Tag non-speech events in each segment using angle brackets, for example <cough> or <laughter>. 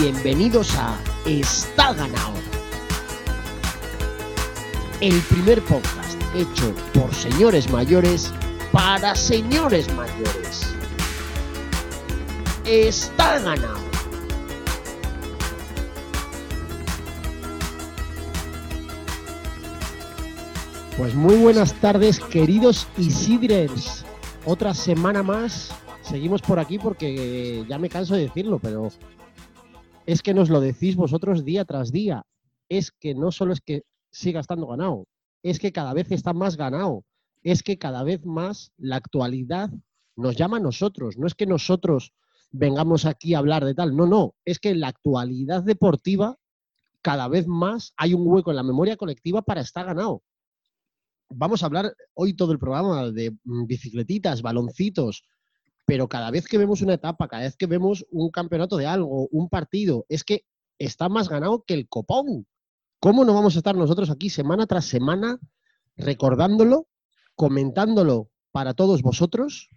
bienvenidos a Está ganado. El primer podcast hecho por señores mayores para señores mayores. Está ganado. Pues muy buenas tardes, queridos Isidrers. Otra semana más. Seguimos por aquí porque ya me canso de decirlo, pero es que nos lo decís vosotros día tras día. Es que no solo es que siga estando ganado, es que cada vez está más ganado. Es que cada vez más la actualidad nos llama a nosotros. No es que nosotros vengamos aquí a hablar de tal. No, no. Es que la actualidad deportiva cada vez más hay un hueco en la memoria colectiva para estar ganado vamos a hablar hoy todo el programa de mm, bicicletitas, baloncitos, pero cada vez que vemos una etapa, cada vez que vemos un campeonato de algo, un partido, es que está más ganado que el copón. ¿Cómo no vamos a estar nosotros aquí semana tras semana recordándolo, comentándolo para todos vosotros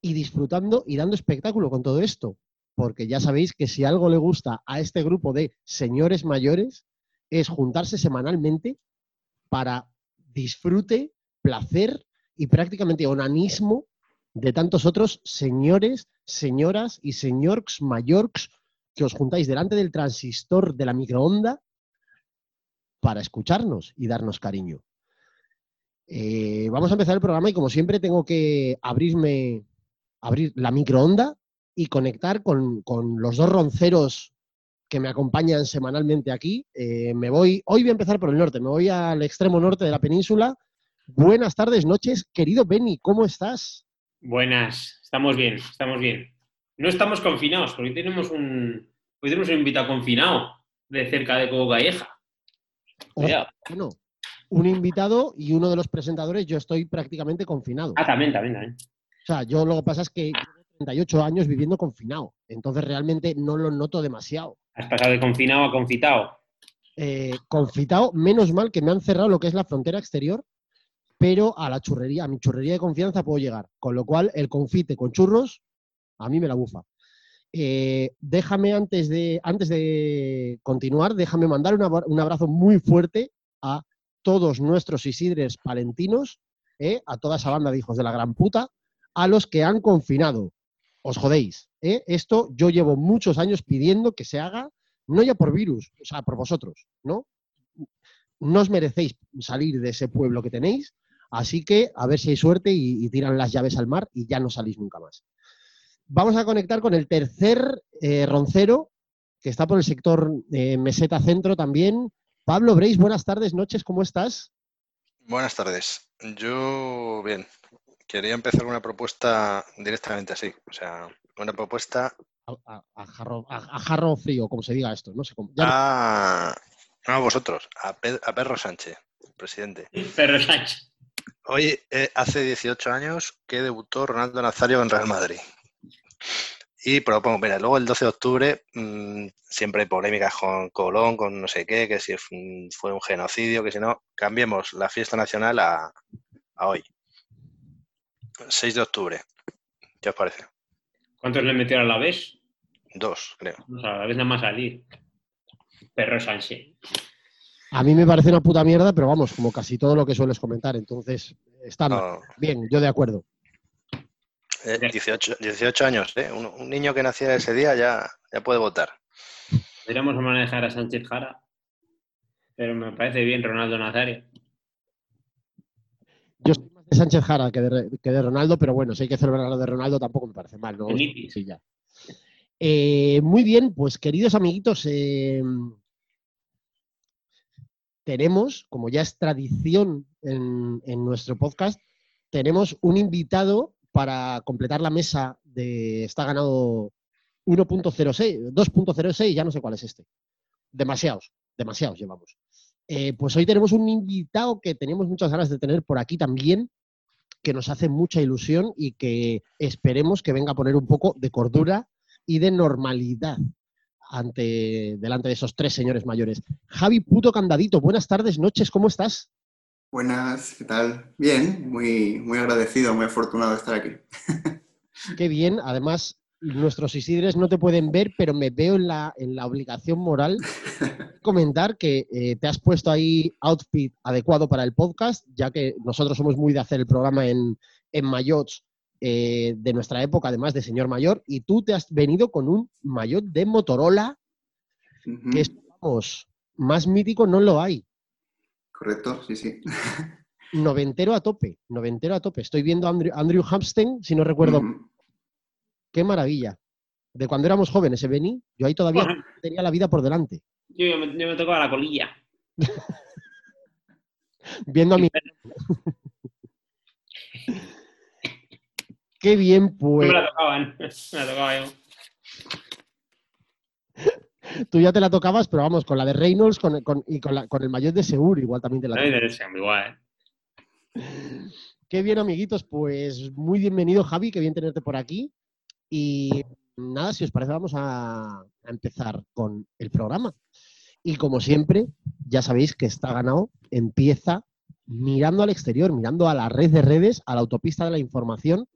y disfrutando y dando espectáculo con todo esto? Porque ya sabéis que si algo le gusta a este grupo de señores mayores es juntarse semanalmente para disfrute, placer y prácticamente onanismo de tantos otros señores, señoras y señores mayores que os juntáis delante del transistor de la microonda para escucharnos y darnos cariño. Eh, vamos a empezar el programa y como siempre tengo que abrirme, abrir la microonda y conectar con, con los dos ronceros que me acompañan semanalmente aquí. Eh, me voy, hoy voy a empezar por el norte, me voy al extremo norte de la península. Buenas tardes, noches, querido Benny, ¿cómo estás? Buenas, estamos bien, estamos bien. No estamos confinados, porque hoy tenemos un, hoy tenemos un invitado confinado de cerca de Cobo Calleja. Bueno, un invitado y uno de los presentadores, yo estoy prácticamente confinado. Ah, también, también, también. O sea, yo lo que pasa es que 38 años viviendo confinado, entonces realmente no lo noto demasiado. Has pasado de confinado a confitado. Eh, confitado, menos mal que me han cerrado lo que es la frontera exterior, pero a la churrería, a mi churrería de confianza puedo llegar. Con lo cual, el confite con churros, a mí me la bufa. Eh, déjame antes de, antes de continuar, déjame mandar un abrazo muy fuerte a todos nuestros Isidres palentinos, eh, a toda esa banda de hijos de la gran puta, a los que han confinado os jodéis. ¿eh? Esto yo llevo muchos años pidiendo que se haga, no ya por virus, o sea, por vosotros, ¿no? No os merecéis salir de ese pueblo que tenéis, así que a ver si hay suerte y, tiran las llaves al mar y ya no salís nunca más. Vamos a conectar con el tercer eh, roncero, que está por el sector eh, meseta centro también. Pablo Breis, buenas tardes, noches, ¿cómo estás? Buenas tardes. Yo, bien, quería empezar una propuesta directamente así. O sea, una propuesta. A, jarro, frío, como se diga esto. No sé cómo. Ah, no, a vosotros, a, Perro Sánchez, presidente. Perro Sánchez. Hoy, eh, hace 18 años que debutó Ronaldo Nazario en Real Madrid. Y propongo, mira, luego el 12 de octubre mm, siempre hay polémicas con Colón, con no sé qué, que si fue un genocidio, que si no, cambiemos la fiesta nacional a hoy. 6 de octubre. ¿Qué os parece? ¿Cuántos le metieron a la vez? Dos, creo. a la vez nada más salir. Perro Sánchez. A mí me parece una puta mierda, pero vamos, como casi todo lo que sueles comentar. Entonces, está bien, yo de acuerdo. 18, eh, años, ¿eh? Un, niño que naciera ese día ya, ya puede votar. Podríamos manejar a Sánchez Jara, pero me parece bien Ronaldo Nazario. Yo de Sánchez Jara que de, Ronaldo, pero bueno, si hay que celebrar lo de Ronaldo tampoco me parece mal, ¿no? Sí, ya. Eh, muy bien, pues queridos amiguitos, eh, tenemos, como ya es tradición en, nuestro podcast, tenemos un invitado para completar la mesa de está ganado 1.06, 2.06, ya no sé cuál es este. Demasiados, demasiados llevamos. Eh, pues hoy tenemos un invitado que teníamos muchas ganas de tener por aquí también, que nos hace mucha ilusión y que esperemos que venga a poner un poco de cordura y de normalidad ante, delante de esos tres señores mayores. Javi Puto Candadito, buenas tardes, noches, ¿cómo estás? Buenas, ¿qué tal? Bien, muy, muy agradecido, muy afortunado de estar aquí. <laughs> Qué bien, además, nuestros Isidres no te pueden ver, pero me veo en la, en la obligación moral <laughs> comentar que eh, te has puesto ahí outfit adecuado para el podcast, ya que nosotros somos muy de hacer el programa en, en mayots eh, de nuestra época, además de señor mayor, y tú te has venido con un maillot de Motorola, que es, vamos, más mítico no lo hay. Correcto, sí, sí. <laughs> Noventero a tope, noventero a tope. Estoy viendo a Andrew, Andrew Hampsten, si no recuerdo, qué maravilla. De cuando éramos jóvenes, ¿eh, Beni? Yo ahí todavía Bueno, tenía la vida por delante. yo, yo me, yo me tocaba la colilla. <laughs> Viendo a mi... <laughs> Qué bien, No pues. me la tocaban. <laughs> Me la tocaba yo. Tú ya te la tocabas, pero vamos, con la de Reynolds con, con- y con, la- con el maillot de Seur igual también te la No tocabas. interesa, igual. ¿eh? Qué bien, amiguitos. Pues muy bienvenido, Javi. Qué bien tenerte por aquí. Y nada, si os parece, vamos a, a empezar con el programa. Y como siempre, ya sabéis que está ganado. Empieza mirando al exterior, mirando a la red de redes, a la autopista de la información,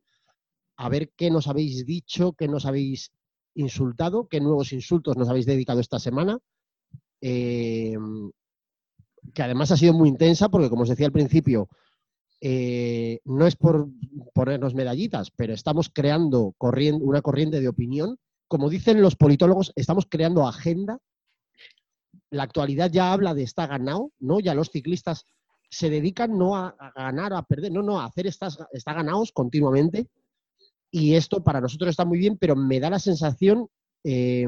a ver qué nos habéis dicho, qué nos habéis insultado, qué nuevos insultos nos habéis dedicado esta semana. Eh, que además ha sido muy intensa porque, como os decía al principio, eh, no es por ponernos medallitas, pero estamos creando una corriente de opinión. Como dicen los politólogos, estamos creando agenda. La actualidad ya habla de está ganado, ¿no? Ya los ciclistas se dedican no a, a ganar a perder, no, no, a hacer estas, está ganados continuamente. Y esto para nosotros está muy bien, pero me da la sensación eh,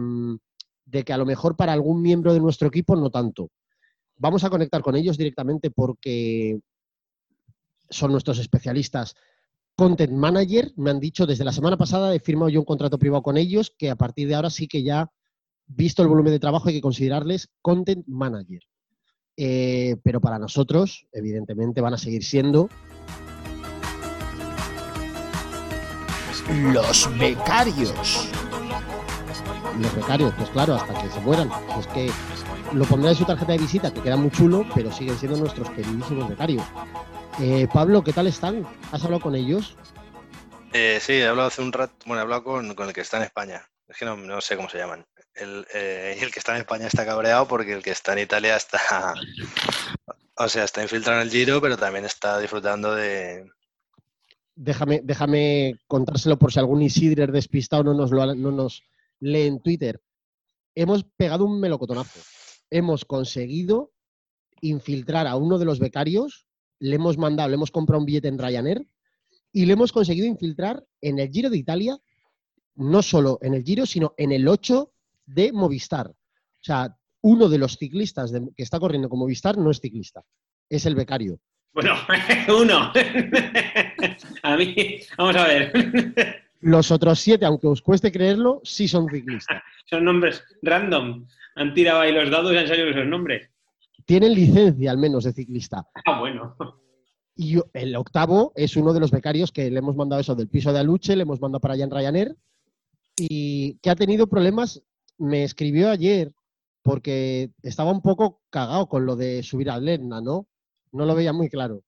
de que a lo mejor para algún miembro de nuestro equipo no tanto. Vamos a conectar con ellos directamente porque son nuestros especialistas. Content Manager, me han dicho desde la semana pasada, he firmado yo un contrato privado con ellos, que a partir de ahora sí que ya, visto el volumen de trabajo, hay que considerarles Content Manager. Eh, pero para nosotros, evidentemente, van a seguir siendo Los becarios. los becarios, pues claro, hasta que se mueran. Es que lo pondrá en su tarjeta de visita, que queda muy chulo, pero siguen siendo nuestros queridísimos becarios. Eh, Pablo, ¿qué tal están? ¿Has hablado con ellos? Eh, sí, he hablado hace un rato, bueno, he hablado con, con el que está en España. Es que no, no sé cómo se llaman. El, eh, el que está en España está cabreado porque el que está en Italia está, <laughs> o sea, está infiltrado en el Giro, pero también está disfrutando de... Déjame, déjame contárselo por si algún Isidrer despistado no nos, lo, no nos lee en Twitter. Hemos pegado un melocotonazo. Hemos conseguido infiltrar a uno de los becarios, le hemos mandado, le hemos comprado un billete en Ryanair y le hemos conseguido infiltrar en el Giro de Italia, no solo en el Giro, sino en el 8 de Movistar. O sea, uno de los ciclistas que está corriendo con Movistar no es ciclista, es el becario. Bueno, <laughs> uno. A mí, vamos a ver. Los otros siete, aunque os cueste creerlo, sí son ciclistas. Son nombres random. Han tirado ahí los dados y han salido esos nombres. Tienen licencia al menos de ciclista. Ah, bueno. Y el octavo es uno de los becarios que le hemos mandado eso del piso de Aluche, le hemos mandado para allá en Ryanair y que ha tenido problemas. Me escribió ayer porque estaba un poco cagado con lo de subir al Lerna, ¿no? No lo veía muy claro.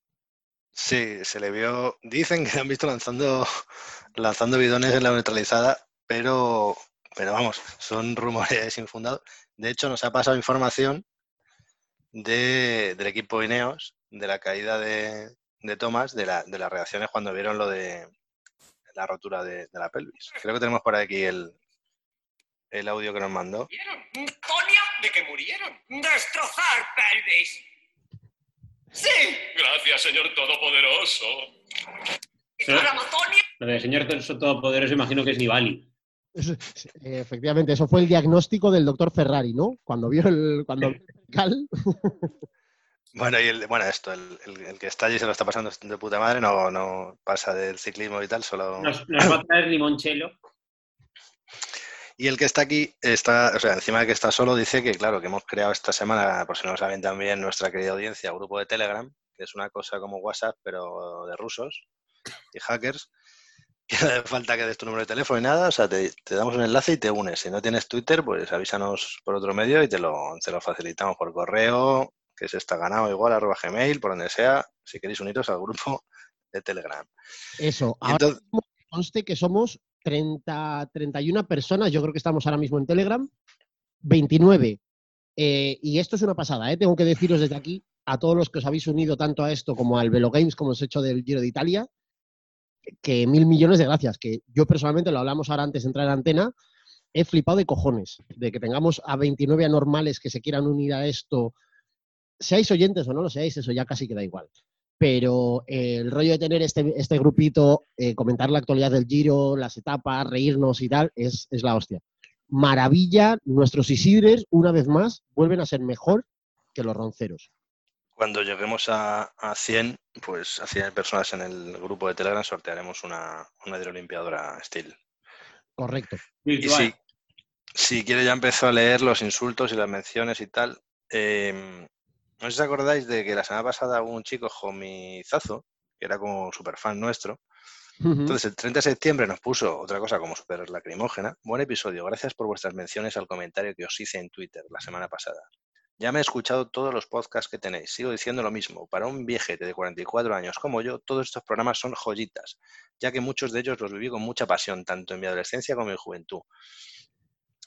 Sí, se le vio, dicen que han visto lanzando, <laughs> lanzando bidones en la neutralizada, pero, pero vamos, son rumores <laughs> infundados. De hecho, nos ha pasado información de, del equipo Ineos, de la caída de, de Thomas, de, la- de las reacciones cuando vieron lo de la rotura de, de la pelvis. Creo que tenemos por aquí el, el audio que nos mandó. ¿Murieron? Tonia, de que murieron. Destrozar pelvis. Sí. Gracias, Señor Todopoderoso. Lo del señor Todopoderoso imagino que es Nibali. Efectivamente, eso fue el diagnóstico del doctor Ferrari, ¿no? Cuando vio el, cuando vio el cal, <laughs> Bueno, y el, bueno, esto, el, el- el que está allí se lo está pasando de puta madre, no, no pasa del ciclismo y tal, solo... Nos, nos va a traer limonchelo. <laughs> Y el que está aquí, está, o sea, encima de que está solo, dice que, claro, que hemos creado esta semana, por si no lo saben también, nuestra querida audiencia, grupo de Telegram, que es una cosa como WhatsApp, pero de rusos y hackers, <laughs> que no hace falta que des tu número de teléfono y nada, o sea, te, te damos un enlace y te unes. Si no tienes Twitter, pues avísanos por otro medio y te lo, te lo facilitamos por correo, que se está ganado igual, arroba gmail, por donde sea, si queréis uniros al grupo de Telegram. eso. Ahora entonces, conste que somos 30, 31 personas, yo creo que estamos ahora mismo en Telegram, 29. Eh, y esto es una pasada, ¿eh? tengo que deciros desde aquí a todos los que os habéis unido tanto a esto como al Velo Games, como os he hecho del Giro de Italia, que mil millones de gracias, que yo personalmente lo hablamos ahora antes de entrar en antena, he flipado de cojones, de que tengamos a 29 anormales que se quieran unir a esto, seáis oyentes o no lo seáis, eso ya casi queda igual. Pero eh, el rollo de tener este, este grupito, eh, comentar la actualidad del Giro, las etapas, reírnos y tal, es, es la hostia. Maravilla, nuestros Isidres, una vez más, vuelven a ser mejor que los ronceros. Cuando lleguemos a, a 100, pues a 100 personas en el grupo de Telegram sortearemos una, una hidrolimpiadora Steel. Correcto. Y si, si quiere ya empezó a leer los insultos y las menciones y tal. em, no sé si os acordáis de que la semana pasada hubo un chico, Jomizazo, que era como super fan nuestro. Entonces el 30 de septiembre nos puso otra cosa como super lacrimógena. Buen episodio, gracias por vuestras menciones al comentario que os hice en Twitter la semana pasada. Ya me he escuchado todos los podcasts que tenéis. Sigo diciendo lo mismo. Para un viejete de 44 años como yo, todos estos programas son joyitas, ya que muchos de ellos los viví con mucha pasión, tanto en mi adolescencia como en mi juventud.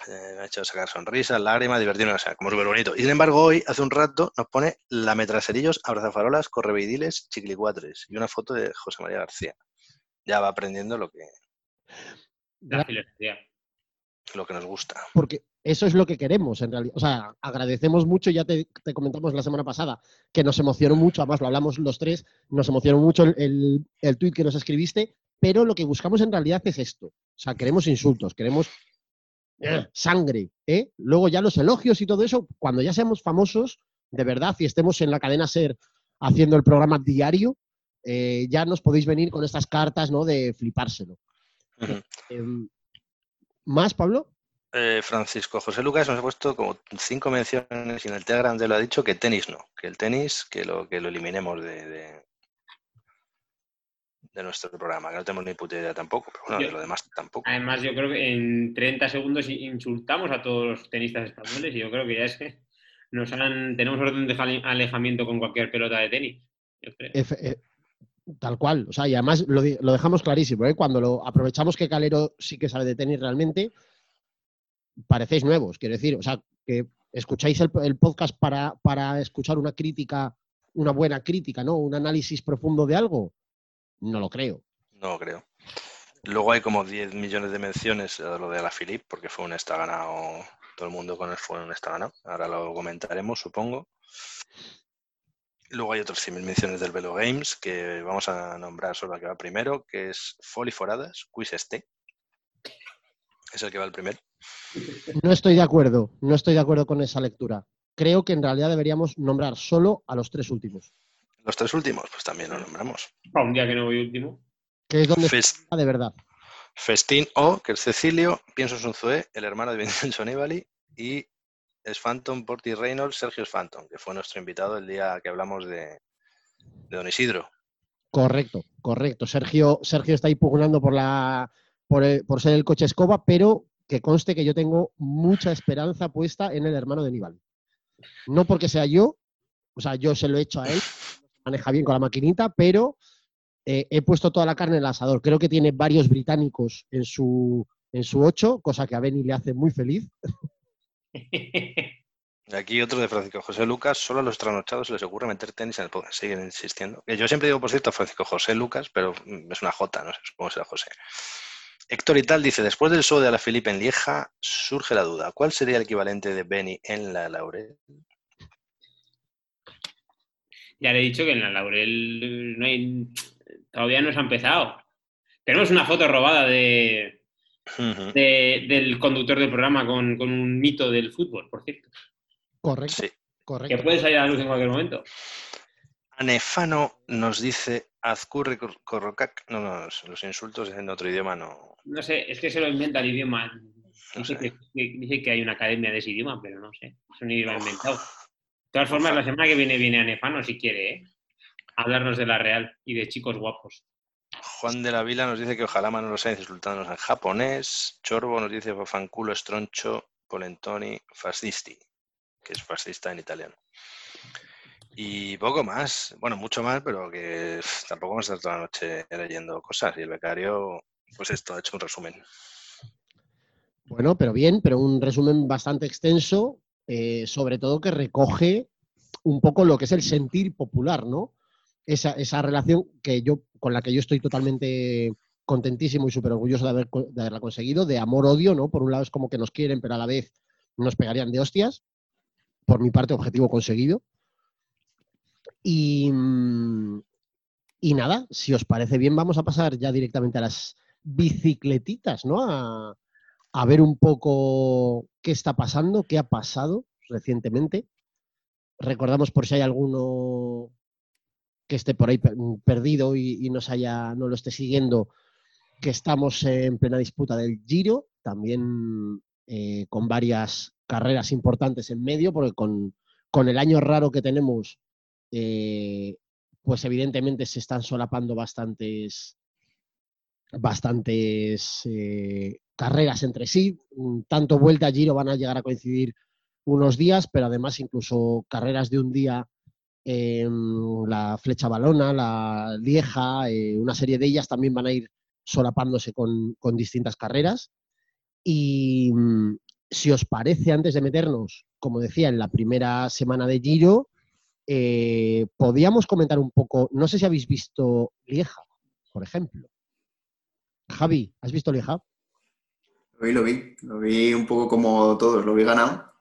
Eh, me ha hecho sacar sonrisas, lágrimas, divertirme, o sea, como súper bonito. Y sin embargo, hoy, hace un rato, nos pone la metracerillos, abrazafarolas, correveidiles, chiclicuatres y una foto de José María García. Ya va aprendiendo lo que, La filosofía. lo que nos gusta. porque eso es lo que queremos en realidad. O sea, agradecemos mucho, ya te, te comentamos la semana pasada, que nos emocionó mucho, además lo hablamos los tres, nos emocionó mucho el, el, el tuit que nos escribiste, pero lo que buscamos en realidad es esto. O sea, queremos insultos, queremos eh, sangre, ¿eh? Luego ya los elogios y todo eso, cuando ya seamos famosos, de verdad, y estemos en la cadena SER haciendo el programa diario, eh, ya nos podéis venir con estas cartas, ¿no? De flipárselo. Em, ¿Más, Pablo? Eh, Francisco José Lucas nos ha puesto como cinco menciones y en el Telegram de lo ha dicho que tenis no, que el tenis que lo, que lo eliminemos de, de, de nuestro programa, que no tenemos ni puta idea tampoco, pero bueno, Yo- de lo demás tampoco. Además, yo creo que en 30 segundos insultamos a todos los tenistas españoles y yo creo que ya es que nos han, tenemos orden de alejamiento con cualquier pelota de tenis. Yo creo. Efe- eh, tal cual. O sea, y además lo dejamos clarísimo, ¿eh? Cuando lo aprovechamos que Calero sí que sabe de tenis realmente, parecéis nuevos, quiero decir. O sea, que escucháis el, el podcast para, para escuchar una crítica, una buena crítica, ¿no? Un análisis profundo de algo. No lo creo. No creo. Luego hay como 10 millones de menciones a lo de la Philip, porque fue un está ganado, todo el mundo con él fue un está ganado. Ahora lo comentaremos, supongo. Luego hay otros 100.000 menciones del Velo Games, que vamos a nombrar solo la que va primero, que es Foliforadas, Quiz Este. Es el que va el primero. No estoy de acuerdo. No estoy de acuerdo con esa lectura. Creo que en realidad deberíamos nombrar solo a los tres últimos, Los tres últimos, pues también lo nombramos. Para un día que no voy último. que es donde está de verdad. Festín O, que es Cecilio, Pienso Sunzué, el hermano de Vincenzo Nibali, y es Phantom Porti Reynolds, Sergio Phantom, que fue nuestro invitado el día que hablamos de, de Don Isidro. Correcto, correcto. Sergio, Sergio está ahí pugnando por la por, el- por ser el coche escoba, pero que conste que yo tengo mucha esperanza puesta en el hermano de Nibali. No porque sea yo, o sea, yo se lo he hecho a él, maneja bien con la maquinita, pero eh, he puesto toda la carne en el asador. Creo que tiene varios británicos en su en su 8, cosa que a Benny le hace muy feliz. <laughs> Aquí otro de Francisco José Lucas, solo a los trasnochados se les ocurre meter tenis en el podcast. Siguen insistiendo. Yo siempre digo, por cierto, Francisco José Lucas, pero mm, es una J, no sé, que será José. Héctor y tal dice, después del show de la Felipe en Lieja, surge la duda. ¿Cuál sería el equivalente de Benny en la Laurel? Ya le he dicho que en la Laurel eh, no hay, todavía no se ha empezado. Tenemos una foto robada de, del conductor del programa con, con un mito del fútbol, por cierto. Correcto, Sí. Que correcto. puede salir a la luz en cualquier momento. Anefano nos dice Azcurri cor- corrocac. No, no, los insultos en otro idioma no. No sé, es que se lo inventa el idioma. No Dice sé. que, que- dice que hay una academia de ese idioma, pero no sé. Es un idioma inventado. De todas formas, la semana que viene viene Anefano, si quiere, ¿eh? Hablarnos de la Real y de chicos guapos. Juan de la Vila nos dice que ojalá Manolo Sáenz insultándonos en japonés. Chorbo nos dice fanculo, estroncho, polentoni, fascisti, que es fascista en italiano. Y poco más, bueno, mucho más, pero que tampoco vamos a estar toda la noche leyendo cosas. Y el becario pues esto, he hecho un resumen. Bueno, pero bien, pero un resumen bastante extenso, eh, sobre todo que recoge un poco lo que es el sentir popular, ¿no? Esa, esa relación que yo, con la que yo estoy totalmente contentísimo y súper orgulloso de, haber, de haberla conseguido, de amor-odio, ¿no? Por un lado es como que nos quieren, pero a la vez nos pegarían de hostias. Por mi parte, objetivo conseguido. Y, y nada, si os parece bien, vamos a pasar ya directamente a las bicicletitas, ¿no? A, a ver un poco qué está pasando, qué ha pasado recientemente. Recordamos por si hay alguno que esté por ahí per- perdido y, haya, no lo esté siguiendo, que estamos en plena disputa del Giro, también eh, con varias carreras importantes en medio, porque con, con el año raro que tenemos, eh, pues evidentemente se están solapando bastantes, bastantes eh, carreras entre sí. Mm, Tanto vuelta a Giro van a llegar a coincidir unos días, pero además incluso carreras de un día, em, la Flecha Balona, la Lieja, eh, una serie de ellas también van a ir solapándose con, con distintas carreras. Y mm, si os parece, antes de meternos, como decía, en la primera semana de Giro, eh, podíamos comentar un poco, no sé si habéis visto Lieja, por ejemplo. Javi, ¿has visto Lieja? Lo vi, lo vi. Lo vi un poco como todos, lo vi ganado.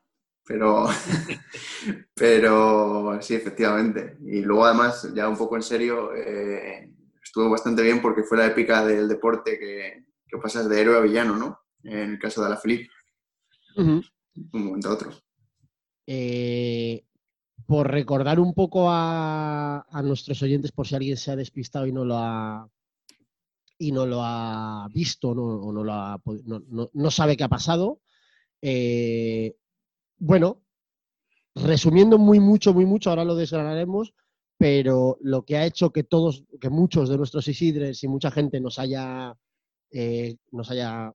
Pero, <laughs> pero sí, efectivamente. Y luego además, ya un poco en serio, eh, estuvo bastante bien porque fue la épica del deporte que, que pasas de héroe a villano, ¿no? En el caso de Alaphilippe, Ujú. de un momento a otro. Eh, por recordar un poco a, a nuestros oyentes, por si alguien se ha despistado y no lo ha y no lo ha visto no, o no, lo ha no, no- sabe qué ha pasado. eh, bueno, resumiendo muy mucho, muy mucho, ahora lo desgranaremos, pero lo que ha hecho que todos, que muchos de nuestros Isidres y mucha gente nos haya, eh, nos haya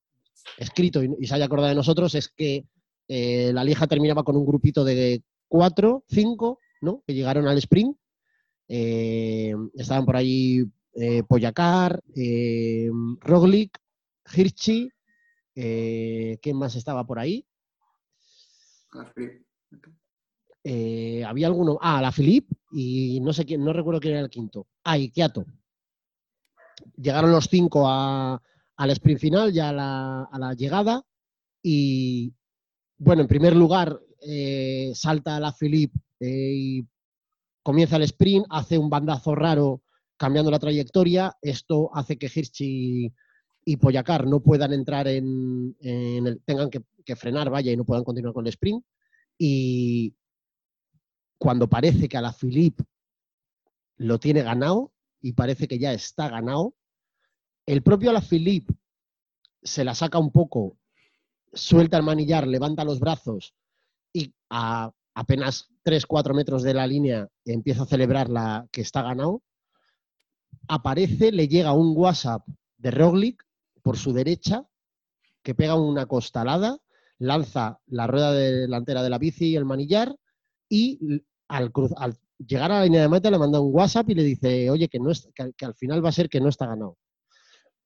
escrito y, se haya acordado de nosotros es que eh, la Lieja terminaba con un grupito de cuatro, cinco, ¿no? Que llegaron al sprint. Estaban por ahí eh, Poyacar, eh, Roglic, Hirschi, eh, ¿quién más estaba por ahí? Eh, había alguno, ah, la Philip y no sé quién, no recuerdo quién era el quinto. Ah, y Kiato. Llegaron los cinco a- al sprint final, ya a la, a la llegada. Y bueno, en primer lugar, eh, salta la Philip eh, y comienza el sprint, hace un bandazo raro cambiando la trayectoria. Esto hace que Hirschi y Poyacar no puedan entrar en, el, tengan que, frenar, vaya, y no puedan continuar con el sprint. Y cuando parece que a la lo tiene ganado y parece que ya está ganado, el propio Alaphilippe se la saca un poco, suelta el manillar, levanta los brazos y a apenas 3-4 metros de la línea empieza a celebrar la que está ganado. Aparece, le llega un WhatsApp de Roglic por su derecha que pega una costalada, lanza la rueda delantera de la bici y el manillar y al, llegar a la línea de meta le manda un WhatsApp y le dice, oye, que al final va a ser que no está ganado.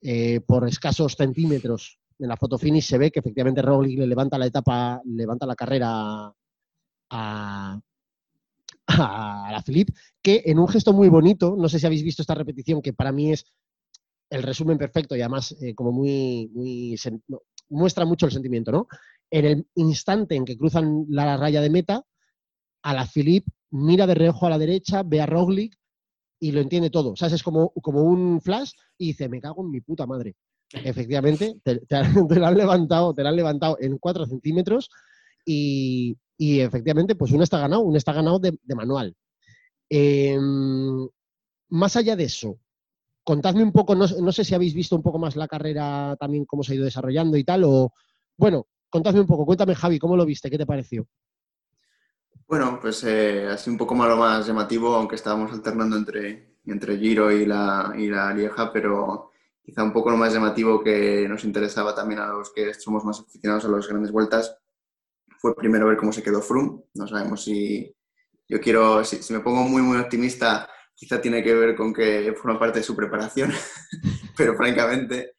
Eh, por escasos centímetros en la foto finish se ve que efectivamente Roglic le levanta la etapa, levanta la carrera a, a la Philippe, que en un gesto muy bonito, no sé si habéis visto esta repetición, que para mí es el resumen perfecto y además eh, como muy, muy muestra mucho el sentimiento, ¿no? En el instante en que cruzan la raya de meta, a la Philippe mira de reojo a la derecha, ve a Roglic y lo entiende todo. O sea, es como, como un flash y dice, me cago en mi puta madre. Efectivamente, te, <laughs> han levantado, te la han levantado en 4 centímetros y, y efectivamente, pues uno está ganado, uno está ganado de, manual. Em, más allá de eso, contadme un poco, no, no sé si habéis visto un poco más la carrera también, cómo se ha ido desarrollando y tal, o bueno, contadme un poco, cuéntame Javi, ¿cómo lo viste? ¿Qué te pareció? Bueno, pues eh, así un poco más lo más llamativo, aunque estábamos alternando entre, entre Giro y la, y la Lieja, pero quizá un poco lo más llamativo que nos interesaba también a los que somos más aficionados a las grandes vueltas fue primero ver cómo se quedó Froome. No sabemos si yo quiero, si, si me pongo muy, muy optimista, quizá tiene que ver con que forma parte de su preparación, <laughs> pero francamente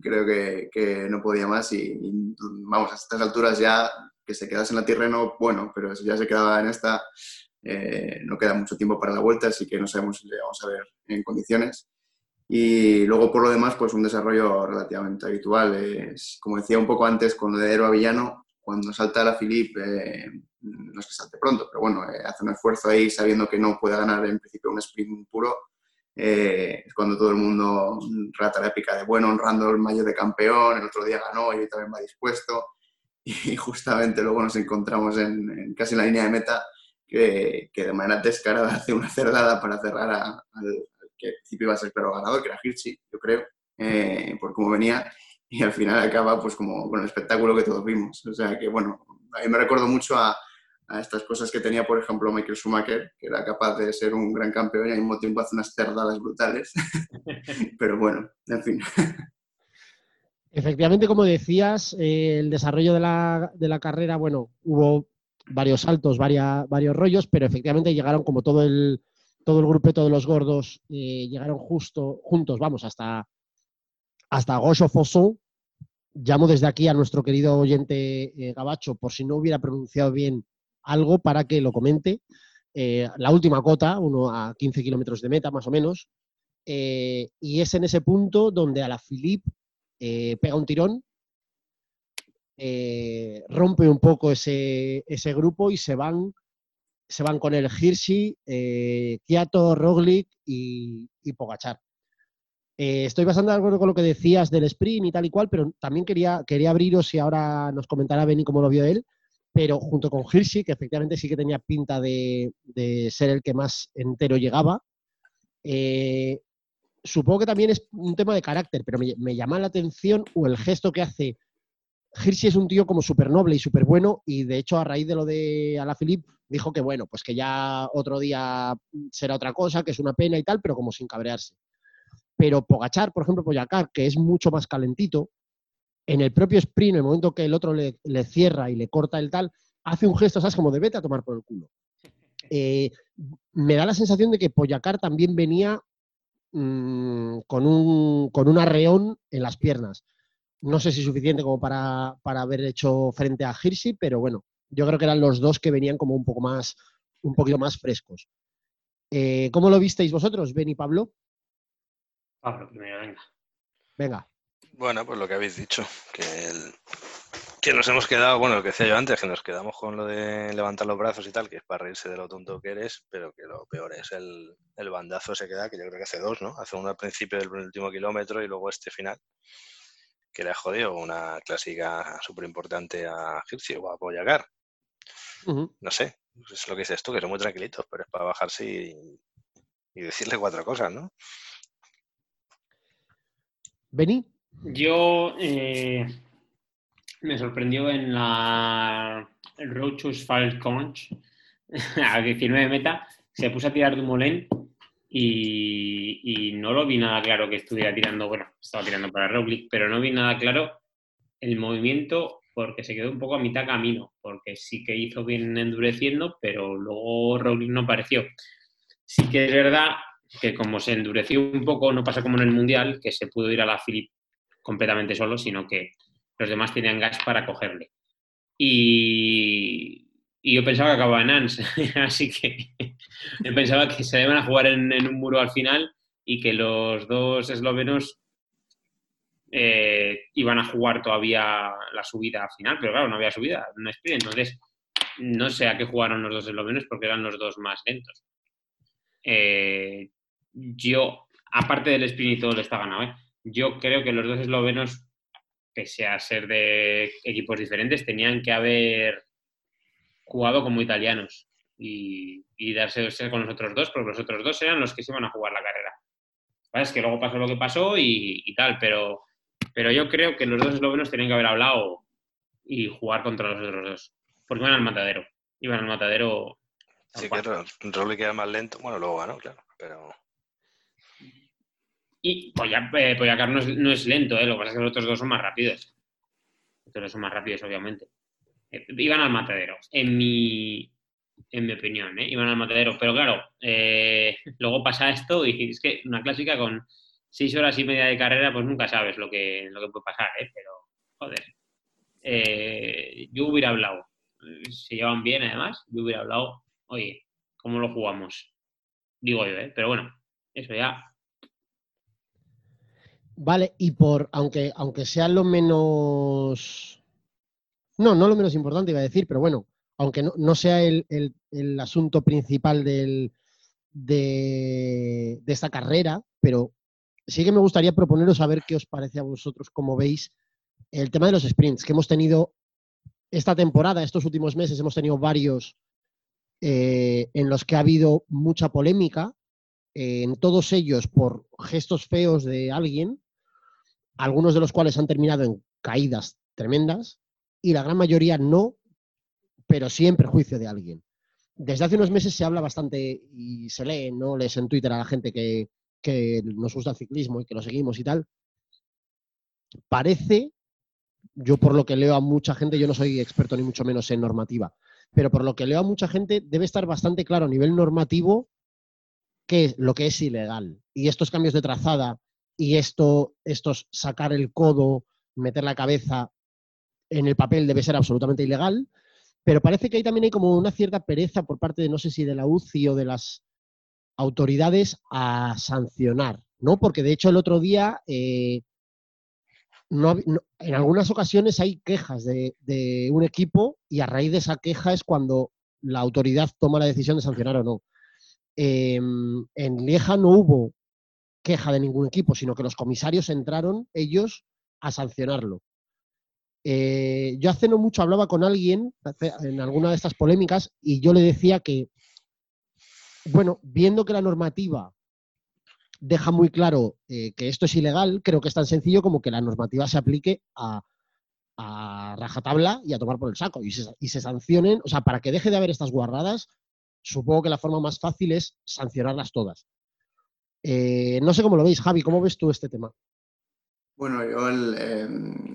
creo que, que no podía más y, y, vamos, a estas alturas ya que se quedase en la Tirreno, bueno, pero si ya se quedaba en esta, eh, no queda mucho tiempo para la vuelta, así que no sabemos si le vamos a ver en condiciones. Y luego, por lo demás, pues un desarrollo relativamente habitual. Es, como decía un poco antes, con lo de Héroe Avillano, cuando salta la Philippe, eh, no es que salte pronto, pero bueno, eh, hace un esfuerzo ahí sabiendo que no puede ganar en principio un sprint puro. Eh, es cuando todo el mundo rata la épica de, bueno, honrando el mayo de campeón, el otro día ganó y hoy también va dispuesto. <laughs> Y justamente luego nos encontramos en, en casi en la línea de meta que, que, de manera descarada hace una cerrada para cerrar al, que al principio iba a ser claro ganador, que era Hirschi, yo creo, eh, por cómo venía, y al final acaba pues como con el espectáculo que todos vimos. O sea que, bueno, a mí me recuerdo mucho a, a estas cosas que tenía, por ejemplo, Michael Schumacher, que era capaz de ser un gran campeón y al mismo tiempo hace unas cerdadas brutales. <laughs> Pero bueno, en fin. Efectivamente, como decías, eh, el desarrollo de la, de la, carrera, bueno, hubo varios saltos, varias, varios rollos, pero efectivamente llegaron como todo el, todo el grupo, todos los gordos, eh, llegaron justo, juntos, vamos, hasta, hasta Gaucho Fosson. Llamo desde aquí a nuestro querido oyente eh, Gabacho, por si no hubiera pronunciado bien algo, para que lo comente. Eh, la última cota, uno a 15 kilómetros de meta, más o menos. Eh, y es en ese punto donde a la Philippe eh, pega un tirón, rompe un poco ese, ese, grupo y se van, se van con el Hirschi, Kiato, Roglic y, y Pogachar. Eh, estoy bastante de acuerdo con lo que decías del sprint y tal y cual, pero también quería, quería abriros y ahora nos comentará Benny cómo lo vio él, pero junto con Hirschi, que efectivamente sí que tenía pinta de, de ser el que más entero llegaba. Eh, supongo que también es un tema de carácter, pero me, llama la atención o el gesto que hace. Hirschi es un tío como súper noble y súper bueno, y de hecho, a raíz de lo de Alaphilippe, dijo que bueno, pues que ya otro día será otra cosa, que es una pena y tal, pero como sin cabrearse. Pero Pogachar, por ejemplo, Poyacar, que es mucho más calentito, en el propio sprint, en el momento que el otro le, le, cierra y le corta el tal, hace un gesto, ¿sabes? Como de vete a tomar por el culo. <laughs> Eh, me da la sensación de que Poyacar también venía mmm, con, un, con un arreón en las piernas. No sé si suficiente como para, para haber hecho frente a Hirschi, pero bueno, yo creo que eran los dos que venían como un poco más, un poquito más frescos. Eh, ¿Cómo lo visteis vosotros, Ben y Pablo? Pablo primero, venga. Venga. Bueno, pues lo que habéis dicho, que, el, que nos hemos quedado, bueno, lo que decía yo antes, que nos quedamos con lo de levantar los brazos y tal, que es para reírse de lo tonto que eres, pero que lo peor es el, el bandazo se queda, que yo creo que hace dos, ¿no? Hace uno al principio del último kilómetro y luego este final, que le ha jodido una clásica súper importante a Hirschi o a Poyacar. Uh -huh. No sé, es lo que dices tú, que son muy tranquilitos, pero es para bajarse y, y decirle cuatro cosas, ¿no? Beni. Yo eh, me sorprendió en la Asphalt Conch <laughs> a 19 meta, se puso a tirar molén y, y, no lo vi nada claro que estuviera tirando, bueno, estaba tirando para Roglic, pero no vi nada claro el movimiento porque se quedó un poco a mitad camino, porque sí que hizo bien endureciendo, pero luego Roglic no apareció. Sí que es verdad que como se endureció un poco, no pasa como en el Mundial, que se pudo ir a la Philip completamente solo, sino que los demás tenían gas para cogerle. Y, y yo pensaba que acababa en ANS, <laughs> así que yo pensaba que se iban a jugar en, en, un muro al final y que los dos eslovenos eh, iban a jugar todavía la subida final, pero claro, no había subida, no sprint, entonces no sé a qué jugaron los dos eslovenos porque eran los dos más lentos. Eh, yo, aparte del todo, le está ganado, ¿eh? yo creo que los dos eslovenos, pese a ser de equipos diferentes, tenían que haber jugado como italianos y, y darse con los otros dos, porque los otros dos eran los que se iban a jugar la carrera. Es que luego pasó lo que pasó y, y, tal, pero, pero yo creo que los dos eslovenos tenían que haber hablado y jugar contra los otros dos, porque iban al matadero. Iban al matadero. Sí, claro, Roble queda más lento. Bueno, luego ganó, claro, pero. Y Poyacar pues no, es, no es lento, ¿eh? lo que pasa es que los otros dos son más rápidos. Los otros dos son más rápidos, obviamente. Eh, iban al matadero, en mi, en mi opinión, ¿eh? iban al matadero. Pero claro, eh, <laughs> luego pasa esto y es que una clásica con seis horas y media de carrera, pues nunca sabes lo que, lo que puede pasar, ¿eh? Pero, joder. Eh, yo hubiera hablado. Se llevan bien, además. Yo hubiera hablado, oye, ¿cómo lo jugamos? Digo yo, ¿eh? Pero bueno, eso ya. Vale, y por, aunque, aunque sea lo menos. No, no lo menos importante, iba a decir, pero bueno, aunque no, no sea el, el- asunto principal del, de, de esta carrera, pero sí que me gustaría proponeros a ver qué os parece a vosotros, como veis, el tema de los sprints, que hemos tenido esta temporada, estos últimos meses, hemos tenido varios eh, en los que ha habido mucha polémica, eh, en todos ellos por gestos feos de alguien, algunos de los cuales han terminado en caídas tremendas, y la gran mayoría no, pero sí en perjuicio de alguien. Desde hace unos meses se habla bastante y se lee, ¿no? Lees en Twitter a la gente que, que nos gusta el ciclismo y que lo seguimos y tal. Parece, yo por lo que leo a mucha gente, yo no soy experto ni mucho menos en normativa, pero por lo que leo a mucha gente debe estar bastante claro a nivel normativo qué lo que es ilegal. Y estos cambios de trazada y esto, estos sacar el codo, meter la cabeza en el papel debe ser absolutamente ilegal, pero parece que ahí también hay como una cierta pereza por parte de, no sé si de la UCI o de las autoridades a sancionar, ¿no? Porque de hecho el otro día, eh, en algunas ocasiones hay quejas de, de un equipo y a raíz de esa queja es cuando la autoridad toma la decisión de sancionar o no. Em, en Lieja no hubo queja de ningún equipo, sino que los comisarios entraron ellos a sancionarlo. Eh, yo hace no mucho hablaba con alguien en alguna de estas polémicas y yo le decía que, bueno, viendo que la normativa deja muy claro eh, que esto es ilegal, creo que es tan sencillo como que la normativa se aplique a, a rajatabla y a tomar por el saco y se, y se sancionen, o sea, para que deje de haber estas guarradas, supongo que la forma más fácil es sancionarlas todas. Eh, no sé cómo lo veis, Javi, ¿cómo ves tú este tema? Bueno, yo eh,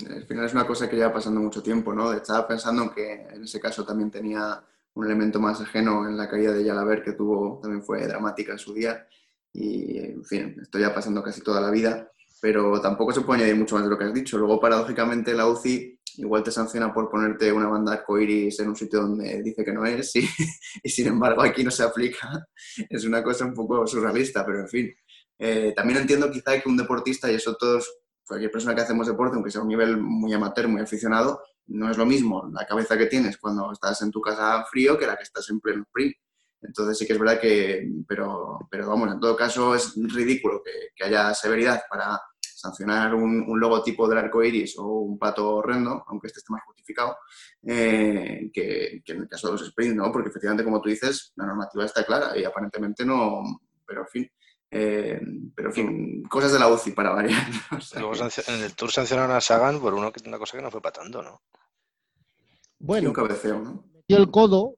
al final es una cosa que lleva pasando mucho tiempo, ¿no? Estaba pensando en que en ese caso también tenía un elemento más ajeno en la caída de Yalaber, que tuvo, también fue dramática en su día. Y, en fin, esto ya pasando casi toda la vida, pero tampoco se puede añadir mucho más de lo que has dicho. Luego, paradójicamente, la UCI igual te sanciona por ponerte una banda arcoiris en un sitio donde dice que no es y, <laughs> y sin embargo aquí no se aplica. <laughs> Es una cosa un poco surrealista, pero en fin. Eh, también entiendo quizá que un deportista, y eso todos cualquier persona que hacemos deporte, aunque sea a un nivel muy amateur, muy aficionado, no es lo mismo la cabeza que tienes cuando estás en tu casa frío que la que estás en pleno sprint. Entonces sí que es verdad que, pero, pero vamos, en todo caso es ridículo que, que haya severidad para sancionar un, un, logotipo del arco iris o un pato horrendo, aunque este esté más justificado, eh, que, que, en el caso de los sprints, ¿no? Porque efectivamente, como tú dices, la normativa está clara y aparentemente no, pero en fin, eh, pero en fin, cosas de la UCI para variar. <laughs> O sea, Luego que... en el Tour sancionaron a Sagan por uno, una cosa que no fue para tanto, ¿no? Bueno, sí, un cabeceo, ¿no? Metió el codo.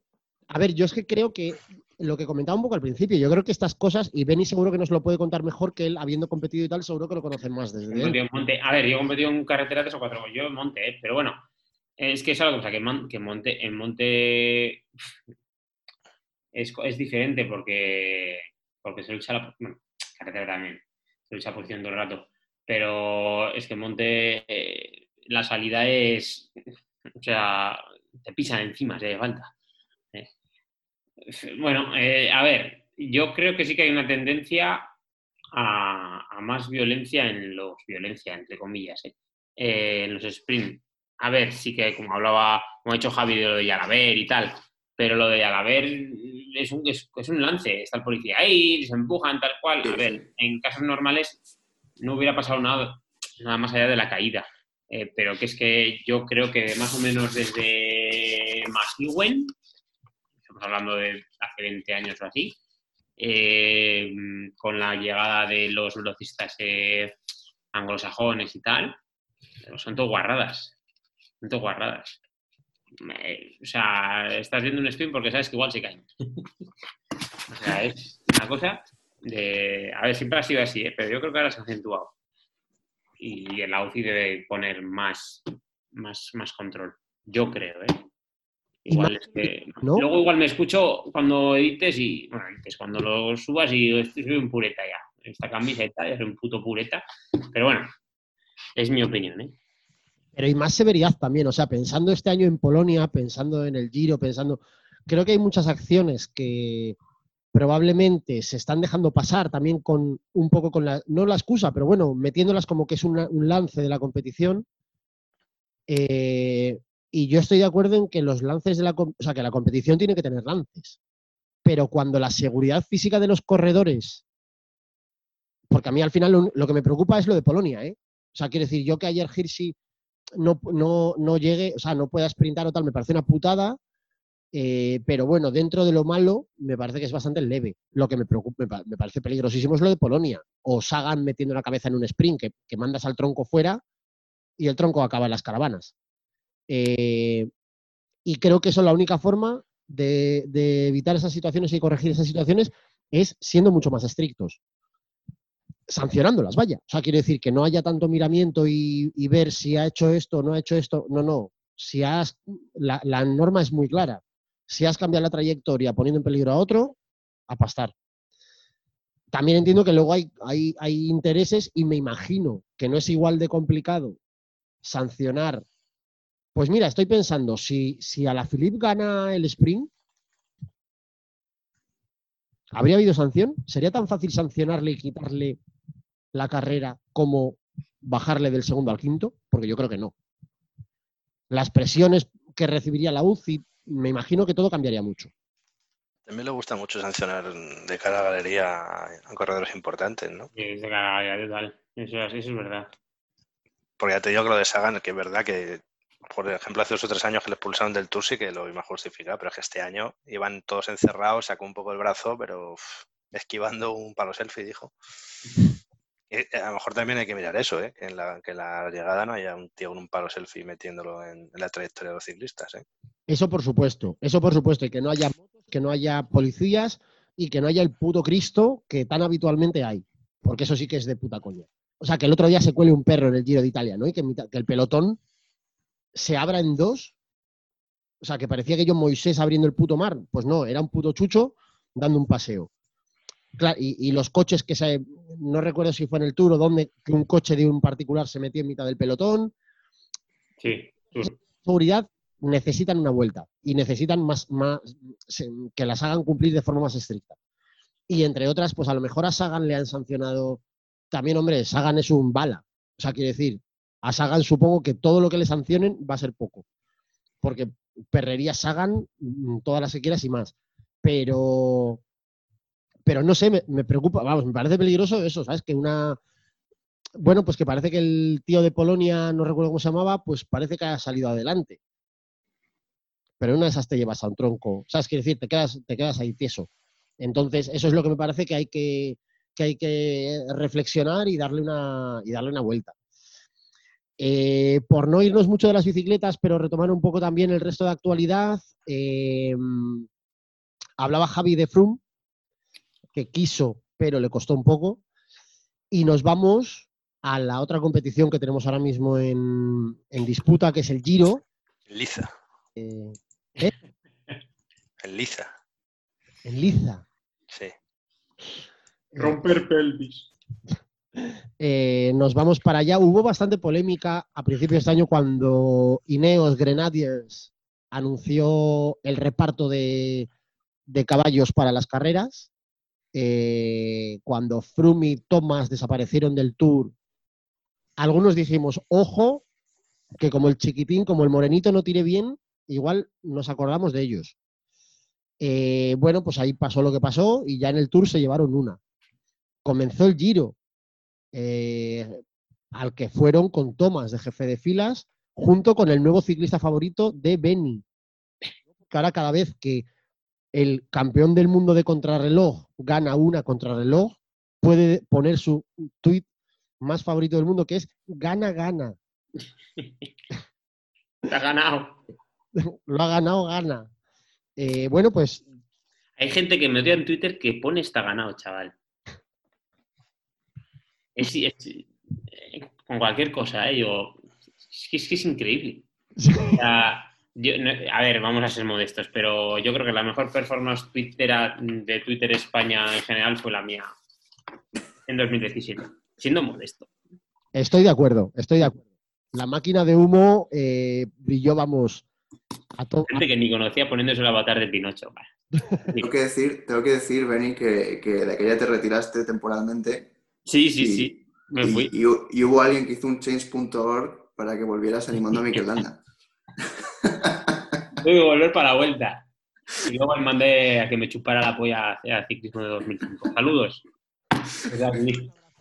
A ver, yo es que creo que lo que comentaba un poco al principio, yo creo que estas cosas, y Benny seguro que nos lo puede contar mejor que él, habiendo competido y tal, seguro que lo conocen más desde él. En monte. A ver, yo he competido en carretera tres o cuatro, yo en monte, ¿eh? pero bueno, es que es algo que, en, que en monte, en monte es, es diferente porque, porque se lucha la, bueno, carretera también, se lucha posición todo el rato, pero es que en monte eh, la salida es, o sea, te pisan encima, si hace falta. Eh. Bueno, eh, a ver, yo creo que sí que hay una tendencia a, a más violencia en los, violencia, entre comillas, eh, en los sprint. A ver, sí que como hablaba, como ha hecho Javi de lo de Yalaber y tal, pero lo de Yalaber es un, es, es un lance, está el policía ahí, se empujan, tal cual. A ver, en casos normales no hubiera pasado nada, nada más allá de la caída. Eh, pero que es que yo creo que más o menos desde Masiwen, hablando de hace 20 años o así, eh, con la llegada de los velocistas eh, anglosajones y tal, son todo guarradas, son todo guarradas. Eh, o sea, estás viendo un spin porque sabes que igual se caen. o sea, es una cosa de... A ver, siempre ha sido así, pero yo creo que ahora se ha acentuado y el AUCI debe poner más, más, más control. Yo creo, ¿eh? Igual es que... ¿no? Luego igual me escucho cuando edites y... Bueno, edites, cuando lo subas y estoy en pureta ya. esta camiseta, es un puto pureta. Pero bueno, es mi opinión, ¿eh? Pero hay más severidad también, o sea, pensando este año en Polonia, pensando en el Giro, pensando. Creo que hay muchas acciones que probablemente se están dejando pasar también con un poco con la. No la excusa, pero bueno, metiéndolas como que es una- un lance de la competición. Eh, y yo estoy de acuerdo en que los lances de la. O sea, que la competición tiene que tener lances. Pero cuando la seguridad física de los corredores. Porque a mí al final lo, que me preocupa es lo de Polonia, ¿eh? O sea, quiero decir, yo que ayer Hirschi no, no, no llegue, o sea, no pueda sprintar o tal, me parece una putada. eh, pero bueno, dentro de lo malo, me parece que es bastante leve. Lo que me preocupa, me, pa- me parece peligrosísimo es lo de Polonia. O Sagan metiendo la cabeza en un sprint, que, que mandas al tronco fuera y el tronco acaba en las caravanas. Eh, y creo que eso la única forma de, evitar esas situaciones y corregir esas situaciones es siendo mucho más estrictos sancionándolas, vaya. O sea, quiere decir que no haya tanto miramiento y, ver si ha hecho esto o no ha hecho esto. No, no. Si has, la, norma es muy clara. Si has cambiado la trayectoria poniendo en peligro a otro, a pastar. También entiendo que luego hay, hay intereses y me imagino que no es igual de complicado sancionar. Pues mira, estoy pensando, si, si a la Philip gana el sprint, ¿habría habido sanción? ¿Sería tan fácil sancionarle y quitarle la carrera como bajarle del segundo al quinto? Porque yo creo que no. Las presiones que recibiría la UCI, me imagino que todo cambiaría mucho. También le gusta mucho sancionar de cara a la galería a corredores importantes, ¿no? Es de cara a total. Eso, es- eso es verdad. Porque ya te digo que lo de Sagan, que es verdad que, por ejemplo, hace dos o tres años que le expulsaron del Tour sí que lo iba a justificar, pero es que este año iban todos encerrados, sacó un poco el brazo, pero esquivando un palo selfie, dijo. Y, eh, a lo mejor también hay que mirar eso, ¿eh? que en la, que en la llegada no haya un tío con un palo selfie metiéndolo en, en la trayectoria de los ciclistas. ¿eh? Eso por supuesto, eso por supuesto, y que no haya motos, que no haya policías y que no haya el puto Cristo que tan habitualmente hay, porque eso sí que es de puta coña. O sea, que el otro día se cuele un perro en el Giro de Italia, ¿no? Y que, que el pelotón se abra en dos. O sea, que parecía que yo Moisés abriendo el puto mar. Pues no, era un puto chucho dando un paseo. Claro, y, y los coches que se. No recuerdo si fue en el Tour o donde, que un coche de un particular se metió en mitad del pelotón. Sí. Tour. seguridad necesitan una vuelta y necesitan más, más que las hagan cumplir de forma más estricta. Y entre otras, pues a lo mejor a Sagan le han sancionado. También, hombre, Sagan es un bala. O sea, quiere decir, a Sagan supongo que todo lo que le sancionen va a ser poco. Porque perrería Sagan mm, todas las que quieras y más. Pero, pero no sé, me, preocupa, vamos, me parece peligroso eso, ¿sabes? Que una. Bueno, pues que parece que el tío de Polonia, no recuerdo cómo se llamaba, pues parece que ha salido adelante. Pero una de esas te llevas a un tronco. ¿Sabes? Quiere decir, te quedas, te quedas ahí tieso. Entonces, eso es lo que me parece que hay que, que, hay que reflexionar y darle una, y darle una vuelta. Eh, por no irnos mucho de las bicicletas, pero retomar un poco también el resto de actualidad, eh, hablaba Javi de Froome, que quiso, pero le costó un poco. Y nos vamos a la otra competición que tenemos ahora mismo en, en disputa, que es el Giro. Liza, eh, en Liza, en Liza. sí. Romper pelvis. Eh, nos vamos para allá. Hubo bastante polémica a principios de este año cuando Ineos Grenadiers anunció el reparto de, caballos para las carreras. Eh, cuando Froome y Thomas desaparecieron del Tour, algunos dijimos, ojo, que como el chiquitín, como el morenito no tire bien, igual nos acordamos de ellos. Eh, bueno, pues ahí pasó lo que pasó y ya en el Tour se llevaron una. Comenzó el Giro, eh, al que fueron con Thomas de jefe de filas, junto con el nuevo ciclista favorito de Beni. Que ahora cada vez que el campeón del mundo de contrarreloj gana una contrarreloj, puede poner su tuit más favorito del mundo, que es gana, gana. <laughs> Te has ganado. <laughs> Lo ha ganado, gana. Eh, bueno, pues Hay gente que me odia en Twitter que pone está ganado, chaval. Es, es- con cualquier cosa, ¿eh? Yo, es, que, es que es increíble. <laughs> O sea, yo- no- a ver, vamos a ser modestos, pero yo creo que la mejor performance twittera de Twitter España en general fue la mía. en 2017, siendo modesto. Estoy de acuerdo, estoy de acuerdo. La máquina de humo eh, brilló, vamos, a todo. Gente que ni conocía poniéndose el avatar de Pinocho. Tengo que decir, tengo que decir, Benny, que, que de aquella te retiraste temporalmente Sí, sí, Y- sí. Me y, fui. y hu- y hubo alguien que hizo un change.org para que volvieras animando a Mikel Landa. <laughs> Tuve que volver para la vuelta. Y luego le mandé a que me chupara la polla a ciclismo de 2005. Saludos.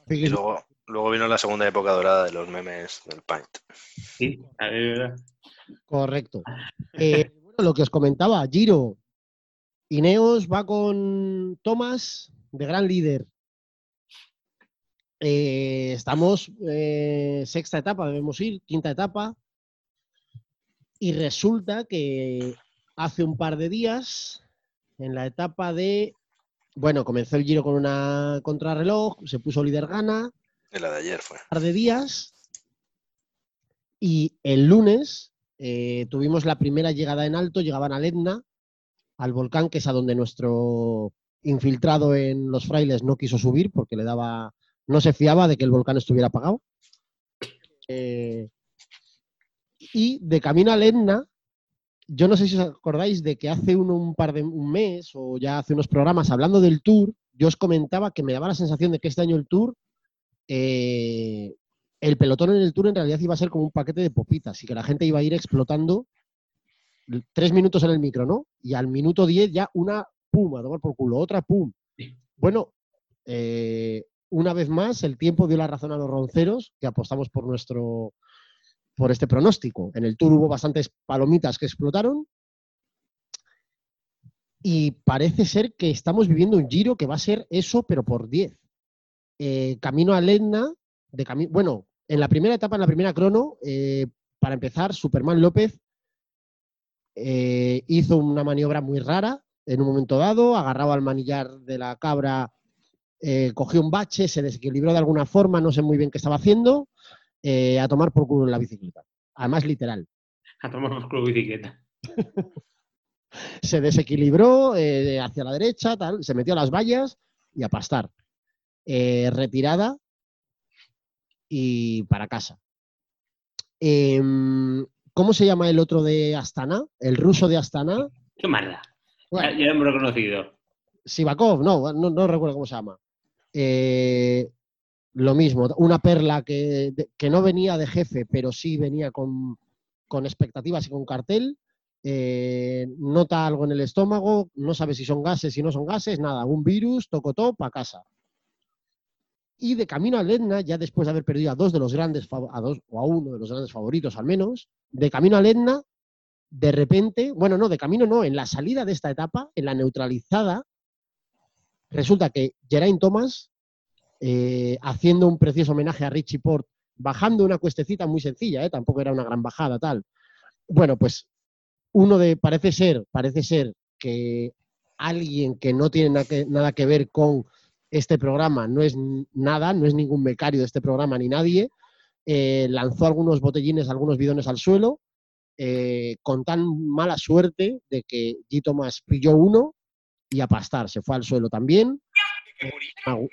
Y luego, luego vino la segunda época dorada de los memes del Paint. sí, a ver, es verdad. Correcto. Eh, bueno, lo que os comentaba, Giro. Ineos va con Tomás, de gran líder. Eh, estamos eh, sexta etapa, debemos ir, quinta etapa. Y resulta que hace un par de días, en la etapa de. Bueno, comenzó el Giro con una contrarreloj, se puso líder gana, Y la de ayer fue. par de días y el lunes eh, tuvimos la primera llegada en alto, llegaban al Etna, al volcán, que es a donde nuestro infiltrado en los frailes no quiso subir porque le daba, no se fiaba de que el volcán estuviera apagado. Eh, y de camino al Etna, yo no sé si os acordáis de que hace un, un par de un mes o ya hace unos programas hablando del tour, yo os comentaba que me daba la sensación de que este año el tour eh, el pelotón en el tour en realidad iba a ser como un paquete de popitas y que la gente iba a ir explotando tres minutos en el micro, ¿no? Y al minuto diez ya una pum, a tomar por culo, otra pum. Bueno, eh, una vez más, el tiempo dio la razón a los ronceros que apostamos por nuestro por este pronóstico. En el tour hubo bastantes palomitas que explotaron. Y parece ser que estamos viviendo un giro que va a ser eso, pero por 10. Eh, camino al Etna, de cami- bueno, en la primera etapa, en la primera crono, eh, para empezar, Superman López eh, hizo una maniobra muy rara en un momento dado, agarrado al manillar de la cabra, eh, cogió un bache, se desequilibró de alguna forma, no sé muy bien qué estaba haciendo, eh, a tomar por culo en la bicicleta. Además, literal. A tomar por culo bicicleta. <laughs> se desequilibró eh, hacia la derecha, tal, se metió a las vallas y a pastar. Retirada y para casa. Em, ¿Cómo se llama el otro de Astana? El ruso de Astana. Qué maldad. Ya, Bueno, ya lo hemos reconocido. Sivakov, no, no, no recuerdo cómo se llama. Eh, lo mismo, una perla que, que no venía de jefe, pero sí venía con, con expectativas y con cartel. eh, nota algo en el estómago, no sabe si son gases, si no son gases, nada, un virus, tocotó, para casa. Y de camino al Etna, ya después de haber perdido a dos de los grandes, a dos o a uno de los grandes favoritos al menos, de camino al Etna, de repente, bueno, no, de camino no, en la salida de esta etapa, en la neutralizada, resulta que Geraint Thomas, eh, haciendo un precioso homenaje a Richie Port, bajando una cuestecita muy sencilla, ¿eh? tampoco era una gran bajada, tal. Bueno, pues uno de, parece ser, parece ser que alguien que no tiene nada que ver con este programa, no es nada, no es ningún becario de este programa ni nadie, eh, lanzó algunos botellines, algunos bidones al suelo, eh, con tan mala suerte de que G. Thomas pilló uno y a pastar, se fue al suelo también. <laughs>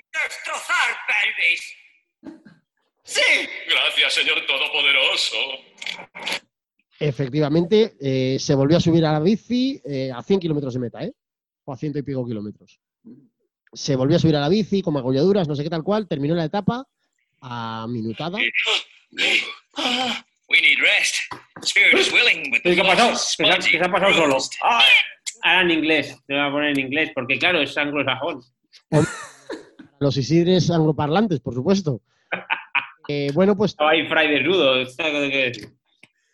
¡Sí! Gracias, Señor Todopoderoso. Efectivamente, eh, se volvió a subir a la bici eh, a 100 kilómetros de meta, ¿eh? O a ciento y pico kilómetros. Se volvió a subir a la bici con magulladuras, no sé qué tal cual, terminó la etapa a minutada. We need rest. Spirit is willing, but ¿Qué the ha pasado? ¿Qué se ha- smudgy, qué se ha pasado solo? ¡Ah! Ahora en inglés. Te voy a poner en inglés, porque claro, es anglosajón. Los isidres angloparlantes, por supuesto. <laughs> Eh, bueno, pues Estaba ahí Fray desnudo.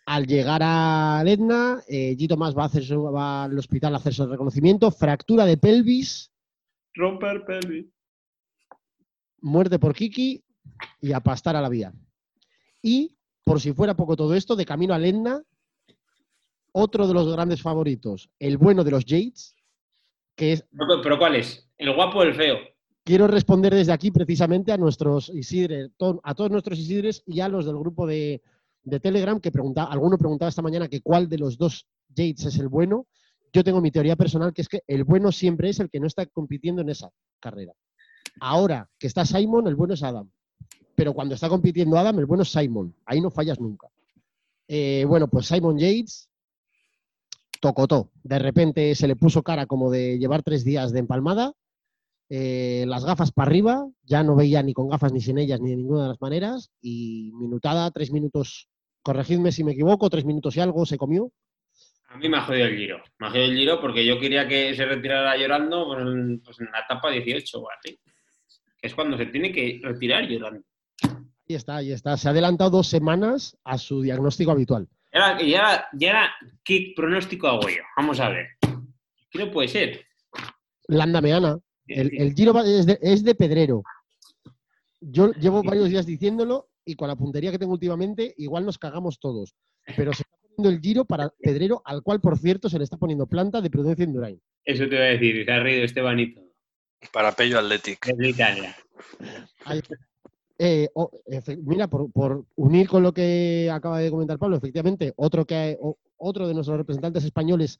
al llegar a Etna, eh, G. Thomas va, a hacerse- va al hospital a hacerse el reconocimiento, fractura de pelvis, Romper pelvis. muerte por Kiki y a pastar a la vía. Y, por si fuera poco todo esto, de camino a Etna, otro de los grandes favoritos, el bueno de los Yates, que es, ¿Pero, pero cuál es? ¿El guapo o el feo? quiero responder desde aquí precisamente a nuestros Isidres, a todos nuestros Isidres y a los del grupo de, de Telegram que preguntaba, alguno preguntaba esta mañana que cuál de los dos Yates es el bueno. Yo tengo mi teoría personal que es que el bueno siempre es el que no está compitiendo en esa carrera. Ahora que está Simon, el bueno es Adam. Pero cuando está compitiendo Adam, el bueno es Simon. Ahí no fallas nunca. Eh, bueno, pues Simon Yates tocotó. De repente se le puso cara como de llevar tres días de empalmada. eh, las gafas para arriba, ya no veía ni con gafas ni sin ellas ni de ninguna de las maneras. Y minutada, tres minutos, corregidme si me equivoco, tres minutos y algo se comió. A mí me ha jodido el giro. Me ha jodido el giro porque yo quería que se retirara llorando pues, en, pues, en la etapa 18 o así. Que es cuando se tiene que retirar llorando. Ahí está, ahí está. Se ha adelantado dos semanas a su diagnóstico habitual. Y ahora, y ahora- y ahora, ¿qué pronóstico hago yo? Vamos a ver. ¿Qué no puede ser? Landa Meana. El, el Giro va- es de, es de Pedrero. Yo llevo varios días diciéndolo y con la puntería que tengo últimamente, igual nos cagamos todos. Pero se está poniendo el Giro para Pedrero, al cual, por cierto, se le está poniendo planta de Prudencia Indurain. Eso te voy a decir. Se ha reído Estebanito. Para Pello Athletic. Desde Italia. Ahí está. O- efe- mira, por, unir con lo que acaba de comentar Pablo, efectivamente, otro, que, otro de nuestros representantes españoles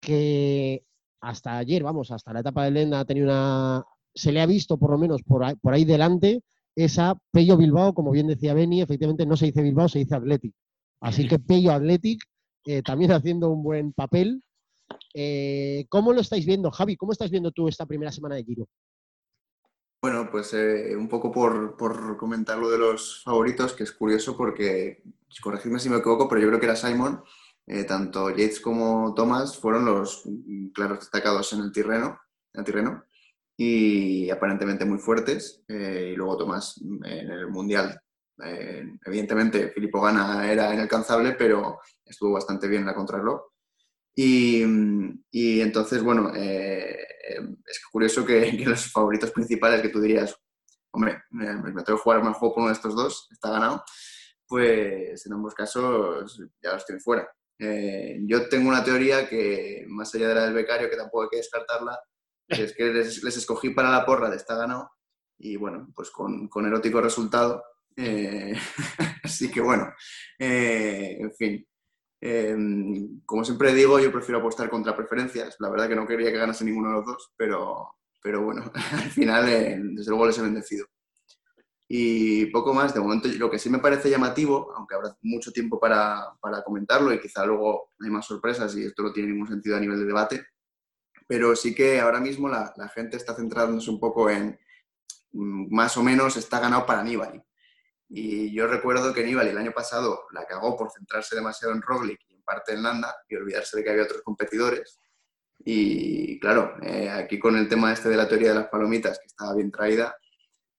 que hasta ayer, vamos, hasta la etapa de Lenda ha tenido una. Se le ha visto por lo menos por ahí, por ahí delante, es a Pello Bilbao, como bien decía Beni, efectivamente no se dice Bilbao, se dice Athletic. Así que Pello Athletic eh, también <laughs> haciendo un buen papel. Eh, ¿Cómo lo estáis viendo, Javi? ¿Cómo estás viendo tú esta primera semana de Giro? Bueno, pues eh, un poco por, por comentar lo de los favoritos, que es curioso porque, corregidme si me equivoco, pero yo creo que era Simon, eh, tanto Yates como Thomas fueron los mm, claros destacados en el Tirreno, en el Tirreno y aparentemente muy fuertes. eh, y luego Thomas mm, en el Mundial. evidentemente, Filippo Gana era inalcanzable, pero estuvo bastante bien en la contrarreloj. Y, y entonces, bueno, es curioso que, los favoritos principales que tú dirías, hombre, me, tengo que jugar el juego por uno de estos dos, está ganado, pues en ambos casos ya los tiene fuera. Eh, yo tengo una teoría que, más allá de la del becario, que tampoco hay que descartarla, es que les, les escogí para la porra de está ganado y bueno, pues con, con erótico resultado. Eh, <laughs> así que bueno, eh, en fin. Eh, como siempre digo, yo prefiero apostar contra preferencias. La verdad que no quería que ganase ninguno de los dos, pero, pero bueno, <laughs> al final, eh, desde luego les he bendecido. Y poco más, de momento lo que sí me parece llamativo, aunque habrá mucho tiempo para, para comentarlo y quizá luego hay más sorpresas y esto no tiene ningún sentido a nivel de debate, pero sí que ahora mismo la, la gente está centrándose un poco en mm, más o menos está ganado para Nibali. Y yo recuerdo que Nibali el año pasado la cagó por centrarse demasiado en Roglic y en parte en Landa y olvidarse de que había otros competidores. Y claro, eh, aquí con el tema este de la teoría de las palomitas, que estaba bien traída,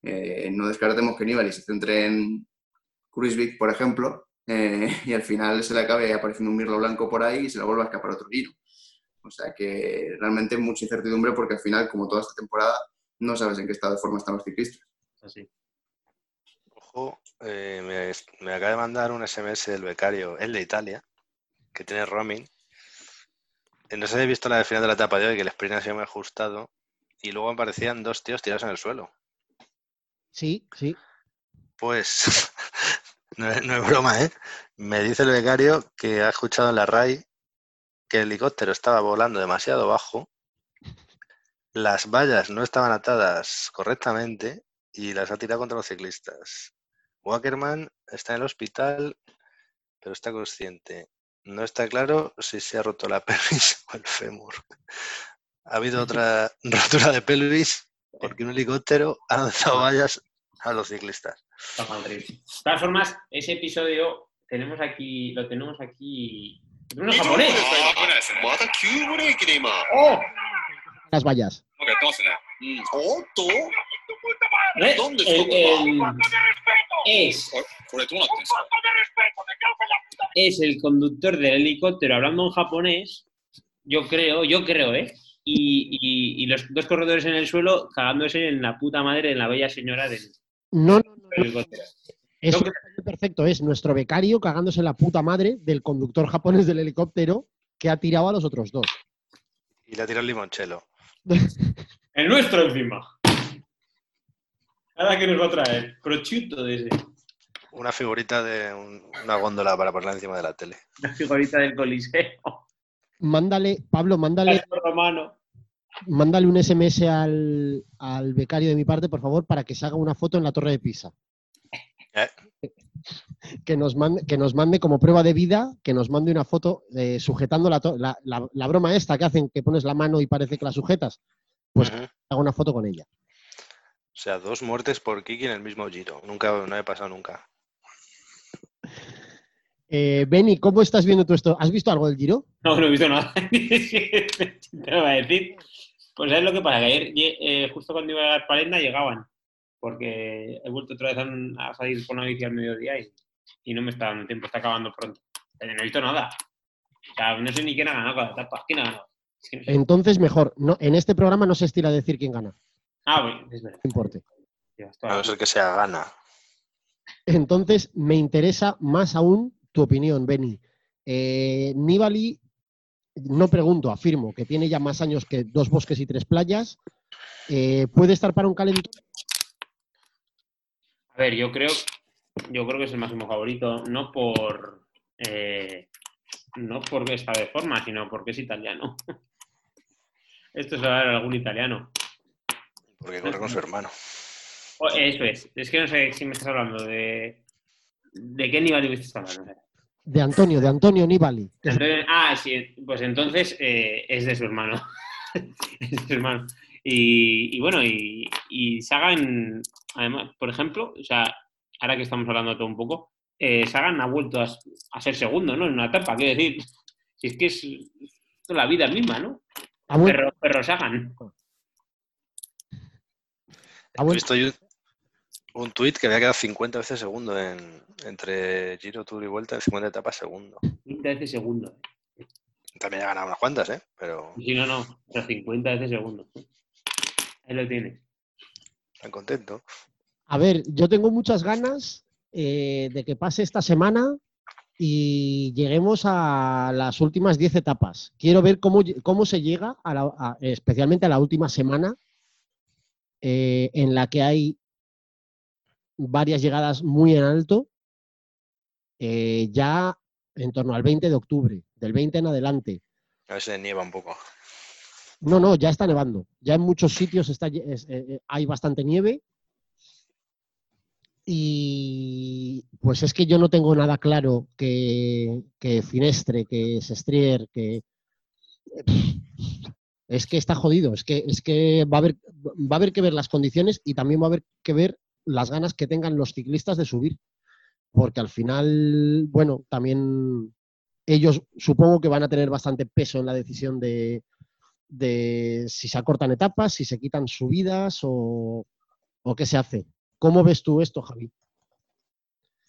eh, no descartemos que Nibali se centre en Kruisvik, por ejemplo, eh, <laughs> y al final se le acabe apareciendo un mirlo blanco por ahí y se le vuelva a escapar otro giro. O sea que realmente mucha incertidumbre porque al final, como toda esta temporada, no sabes en qué estado de forma están los ciclistas. Así. Ojo, eh, me, me acaba de mandar un SMS del becario, el de Italia, que tiene roaming. Eh, No sé si habéis visto la final de la etapa de hoy, que el sprint ha sido muy ajustado. Y luego aparecían dos tíos tirados en el suelo. Sí, sí. Pues, <laughs> no, no es broma, ¿eh? Me dice el becario que ha escuchado en la RAI que el helicóptero estaba volando demasiado bajo, las vallas no estaban atadas correctamente y las ha tirado contra los ciclistas. Wackerman está en el hospital, pero está consciente. No está claro si se ha roto la <laughs> pelvis o el fémur. Ha habido otra <laughs> rotura de pelvis porque un helicóptero ha lanzado vallas a los ciclistas. De todas formas, ese episodio tenemos aquí, lo tenemos aquí. ¡Tenemos japonés! ¡Oh! Las vallas. ¡Oh! ¿Dónde. Es. Es el conductor del helicóptero hablando en japonés, yo creo, yo creo, ¿eh? Y, y, y los dos corredores en el suelo cagándose en la puta madre de la bella señora del, no, no, no, helicóptero. Es perfecto, es nuestro becario cagándose en la puta madre del conductor japonés del helicóptero que ha tirado a los otros dos. Y le ha tirado el limonchelo. <laughs> el nuestro encima. Ahora que nos va a traer. Prosciutto desde Una figurita de un- una góndola para ponerla encima de la tele. la figurita del coliseo. Mándale, Pablo, mándale, Romano. mándale un SMS al, al becario de mi parte, por favor, para que se haga una foto en la Torre de Pisa. Eh. Que nos, mande, que nos mande como prueba de vida, que nos mande una foto eh, sujetando la, to- la- la- la broma esta que hacen, que pones la mano y parece que la sujetas. Pues Ujú. haga una foto con ella. O sea, dos muertes por Kiki en el mismo giro. Nunca, no había pasado nunca. Eh, Benny, ¿cómo estás viendo tú esto? ¿Has visto algo del Giro? No, no he visto nada. <laughs> Te lo voy a decir. Pues ¿sabes lo que pasa? Que ayer, eh, justo cuando iba a dar palenda, llegaban. Porque he vuelto otra vez a, a salir con la bici al mediodía y, y no me está dando tiempo, está acabando pronto. Pero no he visto nada. O sea, no sé ni quién ha ganado cada etapa. ¿Quién ha ganado? Entonces, mejor. No, en este programa no se estila decir quién gana. Ah, bueno, es verdad. No importe. A no ser que sea gana. Entonces, me interesa más aún tu opinión, Benny. Eh, Nibali, no pregunto, afirmo que tiene ya más años que dos bosques y tres playas. Eh, ¿Puede estar para un calentón? A ver, yo creo, yo creo que es el máximo favorito, no por eh, no porque está de forma, sino porque es italiano. <laughs> Esto es a ver algún italiano. Porque corre con su hermano. O- eso es. Es que no sé si me estás hablando de. ¿De qué nivel me estás hablando? De Antonio, de Antonio Nibali. ah, sí, pues entonces eh, es de su hermano. <laughs> es de su hermano. Y, y bueno, y, y Sagan, además, por ejemplo, o sea, ahora que estamos hablando todo un poco, eh, Sagan ha vuelto a, ser segundo, ¿no? En una etapa, quiero decir, si es que es toda la vida misma, ¿no? Perro, perro Sagan. Ha He vuelto- visto un tuit que había quedado 50 veces segundo en, entre Giro, Tour y Vuelta, en 50 etapas segundo. 50 veces segundo. También ha ganado unas cuantas, ¿eh? Pero Si no, no, pero 50 veces segundo. Ahí lo tienes. tan contento. A ver, yo tengo muchas ganas eh, de que pase esta semana y lleguemos a las últimas 10 etapas. Quiero ver cómo, cómo se llega, a la- a- especialmente a la última semana, eh, en la que hay varias llegadas muy en alto, eh, ya en torno al 20 de octubre, del 20 en adelante. A ver si nieva un poco. No, no, ya está nevando. Ya en muchos sitios está, es- eh, hay bastante nieve. Y pues es que yo no tengo nada claro que, que Finestre, que Sestrier, que. Es que está jodido. Es que, es que va, a haber, va a haber que ver las condiciones y también va a haber que ver las ganas que tengan los ciclistas de subir. Porque al final, bueno, también ellos supongo que van a tener bastante peso en la decisión de, de si se acortan etapas, si se quitan subidas o, o qué se hace. ¿Cómo ves tú esto, Javi?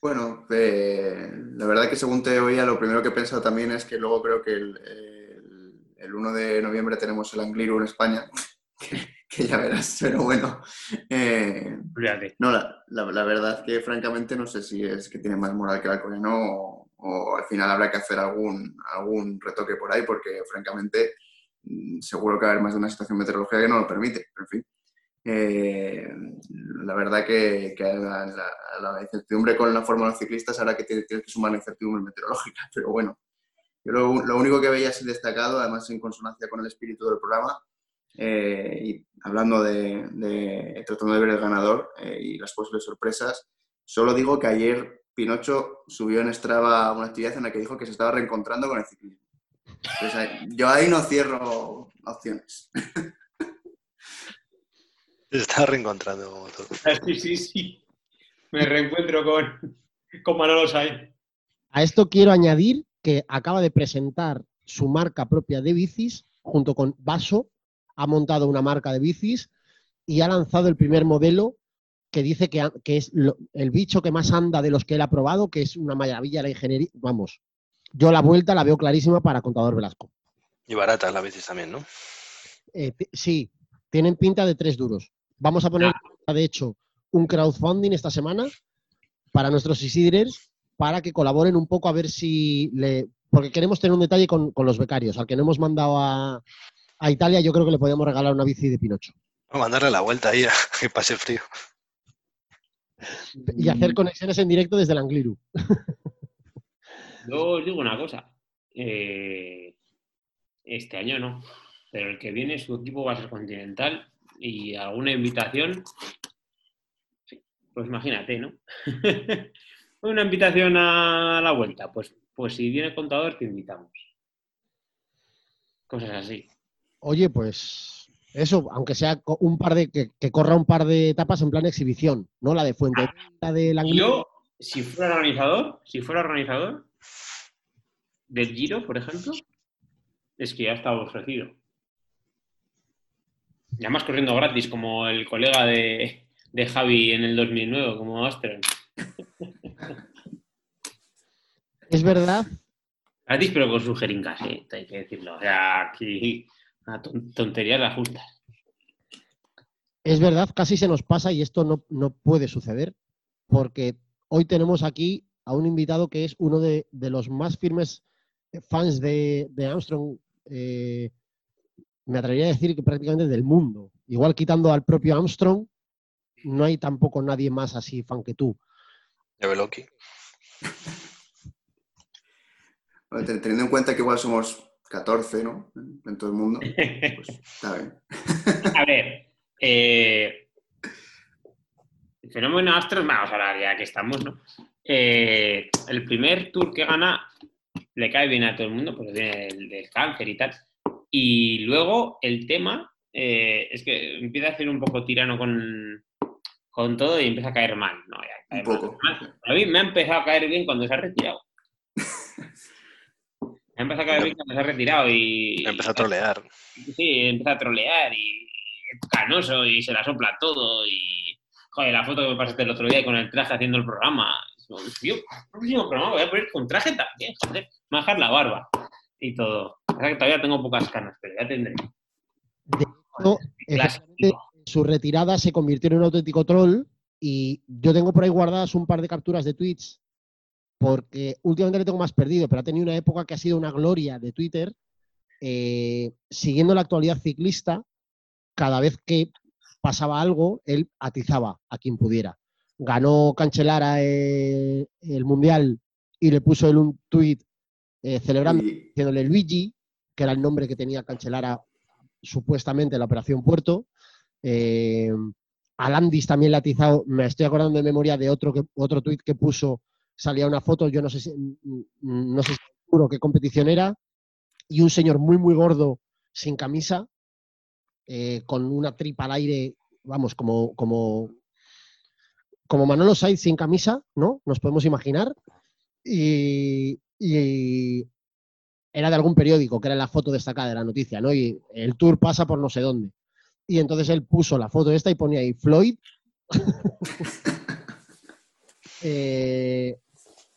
Bueno, eh, la verdad que según te oía, lo primero que he pensado también es que luego creo que el, el- el 1 de noviembre tenemos el Angliru en España, <laughs> que, que ya verás, pero bueno. eh, no, la, la- la verdad que francamente no sé si es que tiene más moral que el alcoholeno o, o al final habrá que hacer algún, algún retoque por ahí porque francamente mm, seguro que va a haber más de una situación meteorológica que no lo permite, pero en fin. Eh, la verdad que, que la, la- a la incertidumbre con la Fórmula de los ciclistas ahora que tiene- tienes que sumar la incertidumbre meteorológica, <laughs> pero bueno. Yo lo, lo único que veía así destacado, además en consonancia con el espíritu del programa, eh, y hablando de, de- tratando de ver el ganador eh, y las posibles sorpresas, solo digo que ayer Pinocho subió en Strava una actividad en la que dijo que se estaba reencontrando con el ciclismo. Ahí- yo ahí no cierro opciones. <laughs> Se está reencontrando como todo. Sí, sí, sí. Me reencuentro con, con Manolo Sainz. A esto quiero añadir que acaba de presentar su marca propia de bicis junto con Vaso. Ha montado una marca de bicis y ha lanzado el primer modelo que dice que, que es lo- el bicho que más anda de los que él ha probado, que es una maravilla la ingeniería. Vamos, yo la vuelta la veo clarísima para Contador Velasco. Y baratas las bicis también, ¿no? Eh, sí, tienen pinta de tres duros. Vamos a poner, de hecho, un crowdfunding esta semana para nuestros Isidres para que colaboren un poco a ver si le. Porque queremos tener un detalle con, con los becarios. Al que no hemos mandado a, a Italia, yo creo que le podíamos regalar una bici de Pinocho. A mandarle la vuelta ahí a <laughs> que pase el frío. Y hacer conexiones en directo desde el Angliru. Yo os digo una cosa. eh, este año no. pero el que viene su equipo va a ser continental y alguna invitación, sí, pues imagínate, ¿no? <laughs> una invitación a la vuelta, pues, pues si viene el contador te invitamos. Cosas así. Oye, pues eso, aunque sea un par de que, que corra un par de etapas en plan exhibición, ¿no? La de Fuente, la de Languila. Yo, si fuera organizador, si fuera organizador del Giro, por ejemplo, es que ya estaba ofrecido. Y además corriendo gratis, como el colega de, de Javi en el 2009, como Astron. Es verdad, Gratis, pero con sus jeringas, ¿eh? hay que decirlo. O sea, aquí a ton- tonterías las justas. es verdad, casi se nos pasa y esto no, no puede suceder, porque hoy tenemos aquí a un invitado que es uno de, de los más firmes fans de, de Armstrong, eh, me atrevería a decir que prácticamente del mundo. Igual quitando al propio Armstrong, no hay tampoco nadie más así fan que tú. Ya ve Loki. Bueno, Teniendo en cuenta que igual somos 14, ¿no? En todo el mundo, pues está bien. <laughs> A ver, eh, el fenómeno Astros, vamos a hablar ya que estamos, ¿no? Eh, el primer tour que gana le cae bien a todo el mundo, porque viene del, del cáncer y tal. Y luego el tema eh, es que empieza a ser un poco tirano con, con todo y empieza a caer mal. No, ya cae Un mal. poco. Además, A mí me ha empezado a caer bien cuando se ha retirado. <laughs> Ha empezado a caer bien cuando se ha retirado y... Empezó a trolear. Sí, empieza a trolear y es canoso y se la sopla todo y... Joder, la foto que me pasaste el otro día con el traje haciendo el programa. Tío, el próximo programa voy a poner con traje también, joder. Me voy a dejar la barba y todo. O sea que todavía tengo pocas canas, pero ya tendré. De hecho, su retirada se convirtió en un auténtico troll y yo tengo por ahí guardadas un par de capturas de tweets porque últimamente le tengo más perdido, pero ha tenido una época que ha sido una gloria de Twitter eh, siguiendo la actualidad ciclista. Cada vez que pasaba algo, él atizaba a quien pudiera. Ganó Cancelara eh, el Mundial y le puso él un tuit eh, celebrando diciéndole Luigi, que era el nombre que tenía Cancelara supuestamente en la Operación Puerto. Eh, a Landis también le ha atizado, me estoy acordando de memoria de otro, que, otro tuit que puso, salía una foto, yo no sé si, mm, no sé seguro qué competición era, y un señor muy, muy gordo, sin camisa, eh, con una tripa al aire, vamos, como, como, como Manolo Saiz sin camisa, ¿no? Nos podemos imaginar. Y, y era de algún periódico, que era la foto destacada de la noticia, ¿no? Y el tour pasa por no sé dónde. Y entonces él puso la foto esta y ponía ahí Floyd. <laughs> eh,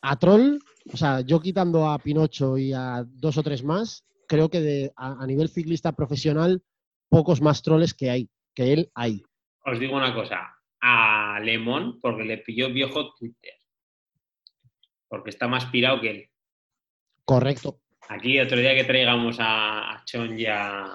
a Troll, o sea, yo quitando a Pinocho y a dos o tres más, creo que de- a, a nivel ciclista profesional, pocos más troles que hay, que él hay. Os digo una cosa. A Lemón, porque le pilló viejo Twitter. Porque está más pirado que él. Correcto. Aquí otro día que traigamos a, a Chon y a,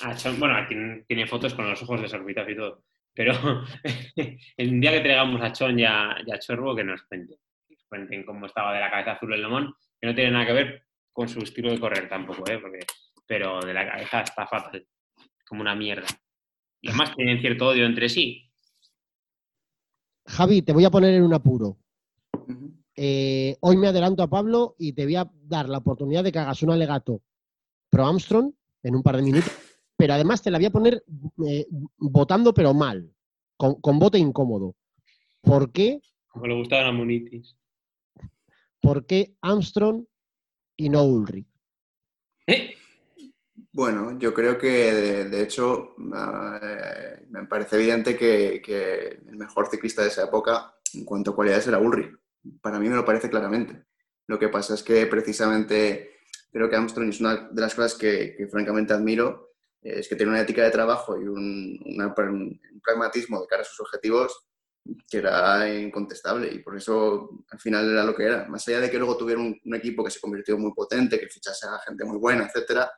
a Chon, bueno, tiene, tiene fotos con los ojos desorbitados y todo, pero <laughs> el día que traigamos a Chon y a, y a Chorbo que nos cuenten, nos cuenten cómo estaba de la cabeza azul el Lemón, que no tiene nada que ver con su estilo de correr tampoco, ¿eh? Porque, pero de la cabeza está fatal, como una mierda. Y además tienen cierto odio entre sí. Javi, te voy a poner en un apuro. Eh, hoy me adelanto a Pablo y te voy a dar la oportunidad de que hagas un alegato pro Armstrong en un par de minutos, pero además te la voy a poner eh, votando pero mal, con, con voto incómodo. ¿Por qué, Como le gustaba la Munitis. ¿Por qué Armstrong y no Ulrich? ¿Eh? Bueno, yo creo que de, de hecho ah, eh, me parece evidente que, que el mejor ciclista de esa época en cuanto a cualidades era Ulrich. Para mí me lo parece claramente. Lo que pasa es que precisamente creo que Armstrong es una de las cosas que, que francamente admiro, eh, es que tiene una ética de trabajo y un, una- un pragmatismo de cara a sus objetivos que era incontestable y por eso al final era lo que era. Más allá de que luego tuviera un, equipo que se convirtió muy potente, que fichase a gente muy buena, etcétera,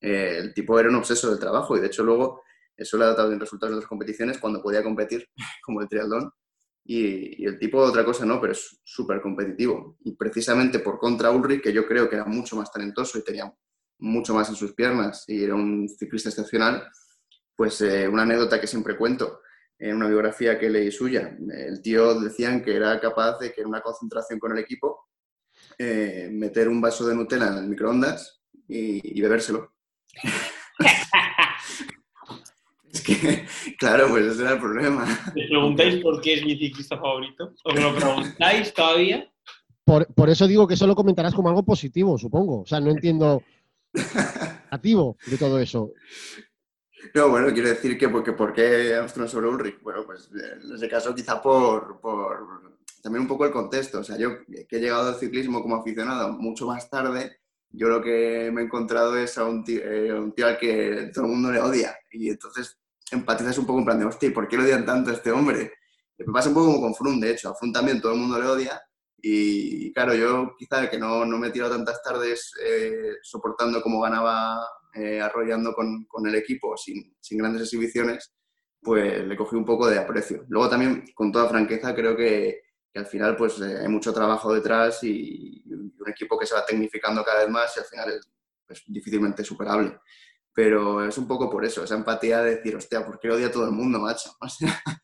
eh, el tipo era un obseso del trabajo y de hecho luego eso le ha dado en resultados de otras competiciones cuando podía competir, <laughs> como el triatlón. Y, y el tipo otra cosa no, pero es súper competitivo. Y precisamente por contra Ulrich, que yo creo que era mucho más talentoso y tenía mucho más en sus piernas y era un ciclista excepcional, pues eh, una anécdota que siempre cuento en una biografía que leí suya. El tío decían que era capaz de que en una concentración con el equipo eh, meter un vaso de Nutella en el microondas y, y bebérselo. <laughs> es que, claro, pues ese era el problema. ¿Me preguntáis por qué es mi ciclista favorito? ¿Os lo preguntáis todavía? Por, por eso digo que eso lo comentarás como algo positivo, supongo. O sea, no entiendo <laughs> negativo de todo eso. No, bueno, quiero decir que porque ¿por qué Armstrong sobre Ulrich? Bueno, pues en ese caso quizá por, por también un poco el contexto. O sea, yo que he llegado al ciclismo como aficionado mucho más tarde, yo lo que me he encontrado es a un tío, eh, un tío al que todo el mundo le odia. Y entonces empatizas un poco en plan de, hostia, ¿por qué le odian tanto a este hombre? Y me pasa un poco como con Froome, de hecho. A Froome también todo el mundo le odia. Y claro, yo quizá que no, no me he tirado tantas tardes eh, soportando cómo ganaba eh, arrollando con, con, el equipo sin, sin, grandes exhibiciones, pues le cogí un poco de aprecio. Luego también, con toda franqueza, creo que, que al final pues eh, hay mucho trabajo detrás y, y, un equipo que se va tecnificando cada vez más y al final es pues, difícilmente superable. Pero es un poco por eso, esa empatía de decir, hostia, ¿por qué odia a todo el mundo, macho? <laughs>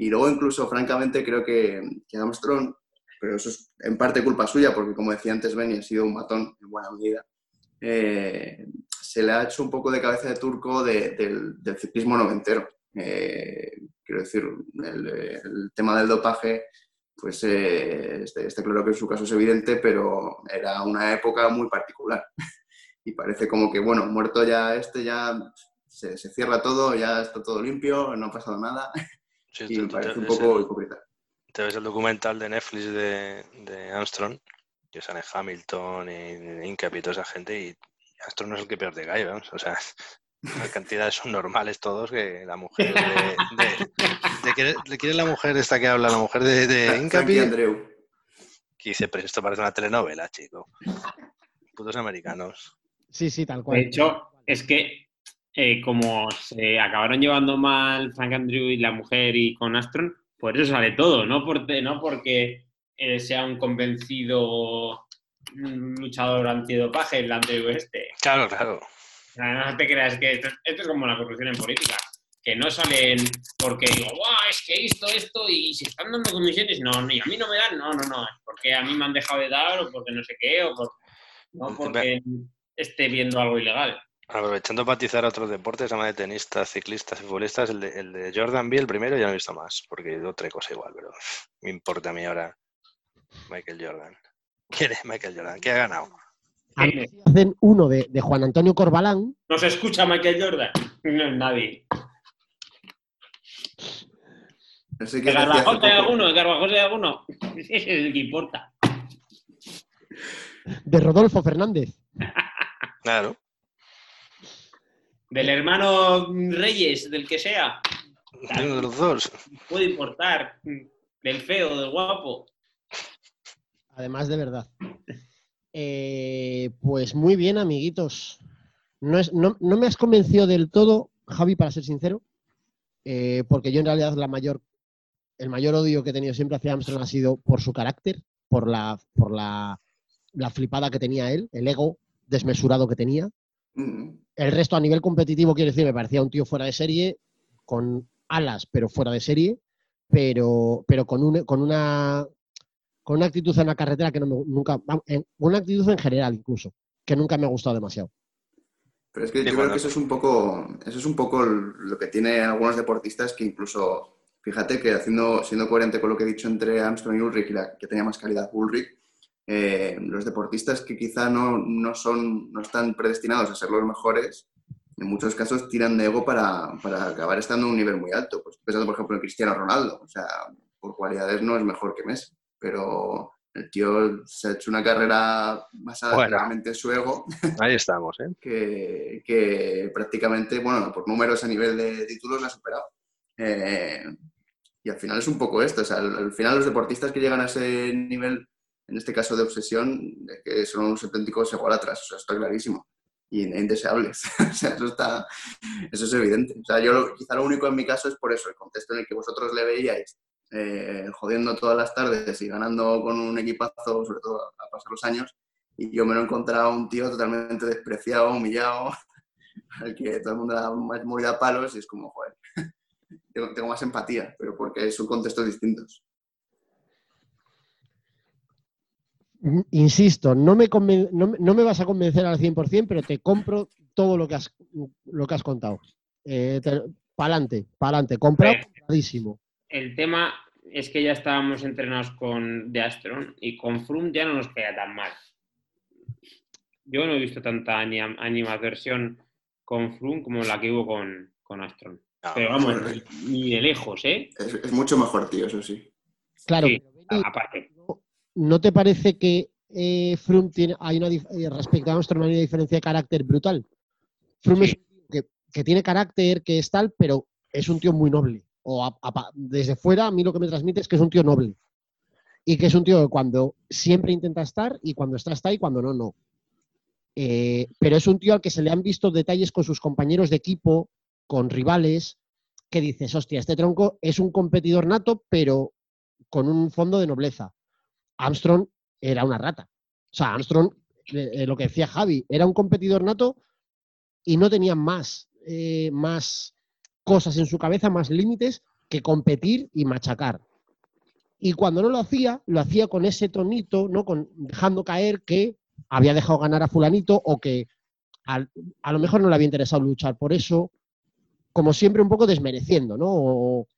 Y luego incluso, francamente, creo que, que Armstrong pero eso es en parte culpa suya, porque como decía antes Benny, ha sido un matón en buena medida. Eh, se le ha hecho un poco de cabeza de turco de, del, del, ciclismo noventero. Eh, quiero decir, el, el, tema del dopaje, pues eh, este, este, claro que en su caso es evidente, pero era una época muy particular. <laughs> y parece como que, bueno, muerto ya este, ya se, se, cierra todo, ya está todo limpio, no ha pasado nada. <laughs> Sí, y me parece un poco hipócrita te ves el documental de Netflix de, de Armstrong, que sale Hamilton y Incap y toda esa gente, y Armstrong no es el que peor te cae, ¿vamos? O sea, <laughs> las cantidades son normales todos, que la mujer <laughs> de... de, de, de ¿Quién es la mujer esta que habla? La mujer de, de Incapi. Andreu. Que dice, pero esto parece una telenovela, chico. Putos americanos. Sí, sí, tal cual. De hecho, es que eh, como se acabaron llevando mal Frank Andrew y la mujer y con Armstrong, por eso sale todo, no, por, no porque eh, sea un convencido luchador antidopaje el anterior este. Claro, claro. No te creas que esto, esto, es como la corrupción en política, que no salen porque digo, guau, es que esto, esto, y se están dando comisiones, no, ni a mí no me dan, no, no, no, es porque a mí me han dejado de dar o porque no sé qué, o por, no porque esté viendo algo ilegal. Aprovechando para atizar a otros deportes, además de tenistas, ciclistas y futbolistas, el de, el de Jordan B, el primero, ya no he visto más, porque otra cosa igual, pero me importa a mí ahora Michael Jordan. ¿Quién es Michael Jordan? ¿Qué ha ganado? Hacen uno de, de, Juan Antonio Corbalán. ¿No se escucha Michael Jordan? No es nadie. No sé ¿De Garbajosa alguno? ¿De Garbajosa hay alguno? Ese <laughs> es el que importa. De Rodolfo Fernández. <laughs> Claro. Del hermano Reyes, del que sea. Uno de los dos. Puede importar. Del feo, del guapo. Además, de verdad. Eh, pues muy bien, amiguitos. No, es, no, no, me has convencido del todo, Javi, para ser sincero, eh, porque yo en realidad la mayor, el mayor odio que he tenido siempre hacia Armstrong ha sido por su carácter, por la, por la, la flipada que tenía él, el ego desmesurado que tenía. El resto a nivel competitivo, quiero decir, me parecía un tío fuera de serie, con alas, pero fuera de serie, pero, pero con, un, con, una, con una actitud en la carretera que no me, nunca, en, una actitud en general incluso, que nunca me ha gustado demasiado. Pero es que yo creo que eso es un poco, eso es un poco lo que tiene algunos deportistas que incluso, fíjate que haciendo, siendo coherente con lo que he dicho entre Armstrong y Ulrich, y la, que tenía más calidad Ulrich, eh, los deportistas que quizá no, no, son, no están predestinados a ser los mejores, en muchos casos tiran de ego para, para acabar estando a un nivel muy alto. Pues pensando, por ejemplo, en Cristiano Ronaldo. O sea, por cualidades no es mejor que Messi, pero el tío se ha hecho una carrera basada Bueno. realmente en su ego, <laughs> Ahí estamos, ¿eh? que, que prácticamente, bueno, por números a nivel de títulos la ha superado. Eh, y al final es un poco esto, o sea, al, al final los deportistas que llegan a ese nivel en este caso de obsesión, de que son unos auténticos ególatras, o sea, está clarísimo, y indeseables. <laughs> o sea, eso, está, eso es evidente. O sea, yo lo, quizá lo único en mi caso es por eso, el contexto en el que vosotros le veíais eh, jodiendo todas las tardes y ganando con un equipazo, sobre todo a pasar los años, y yo me lo he encontrado un tío totalmente despreciado, humillado, <laughs> al que todo el mundo da más morir a palos y es como, joder, <laughs> tengo, tengo más empatía, pero porque son contextos distintos. Insisto, no me, conven- no, me- no me vas a convencer al 100%, pero te compro todo lo que has, lo que has contado. Eh, pa'lante, pa'lante. Comprado, compradísimo. El tema es que ya estábamos entrenados con de Astron y con Froome ya no nos queda tan mal. Yo no he visto tanta ani- animadversión con Froome como la que hubo con, con Astron. No, Pero vamos, ni- ni de lejos, ¿eh? Es, es mucho mejor, tío, eso sí. Claro, Sí, pero, aparte. ¿no te parece que eh, Froome tiene, hay una, eh, respecto a Armstrong hay una diferencia de carácter brutal? Froome Sí. es un tío que, que tiene carácter, que es tal, pero es un tío muy noble. O a- desde fuera, a mí lo que me transmite es que es un tío noble. Y que es un tío que cuando siempre intenta estar y cuando está, está y cuando no, no. Eh, pero es un tío al que se le han visto detalles con sus compañeros de equipo, con rivales, que dices, hostia, este tronco es un competidor nato, pero con un fondo de nobleza. Armstrong era una rata. O sea, Armstrong, eh, eh, lo que decía Javi, era un competidor nato y no tenía más, más cosas en su cabeza, más límites que competir y machacar. Y cuando no lo hacía, lo hacía con ese tonito, ¿no? Con, dejando caer que había dejado ganar a fulanito o que al- a lo mejor no le había interesado luchar por eso, como siempre un poco desmereciendo, ¿no? O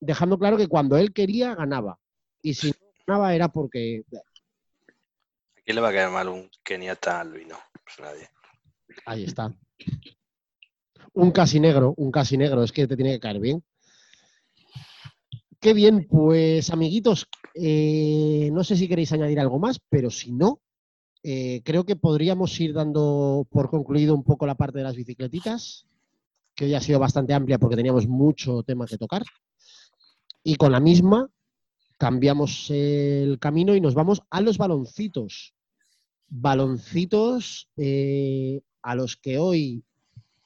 dejando claro que cuando él quería, ganaba. Y si no ganaba era porque ¿A quién le va a caer mal un keniata albino? Pues nadie. Ahí está. Un casi negro, un casi negro, es que te tiene que caer bien. Qué bien, pues amiguitos, eh, no sé si queréis añadir algo más, pero si no, eh, creo que podríamos ir dando por concluido un poco la parte de las bicicletitas, que hoy ha sido bastante amplia porque teníamos mucho tema que tocar. Y con la misma cambiamos el camino y nos vamos a los baloncitos baloncitos eh, a los que hoy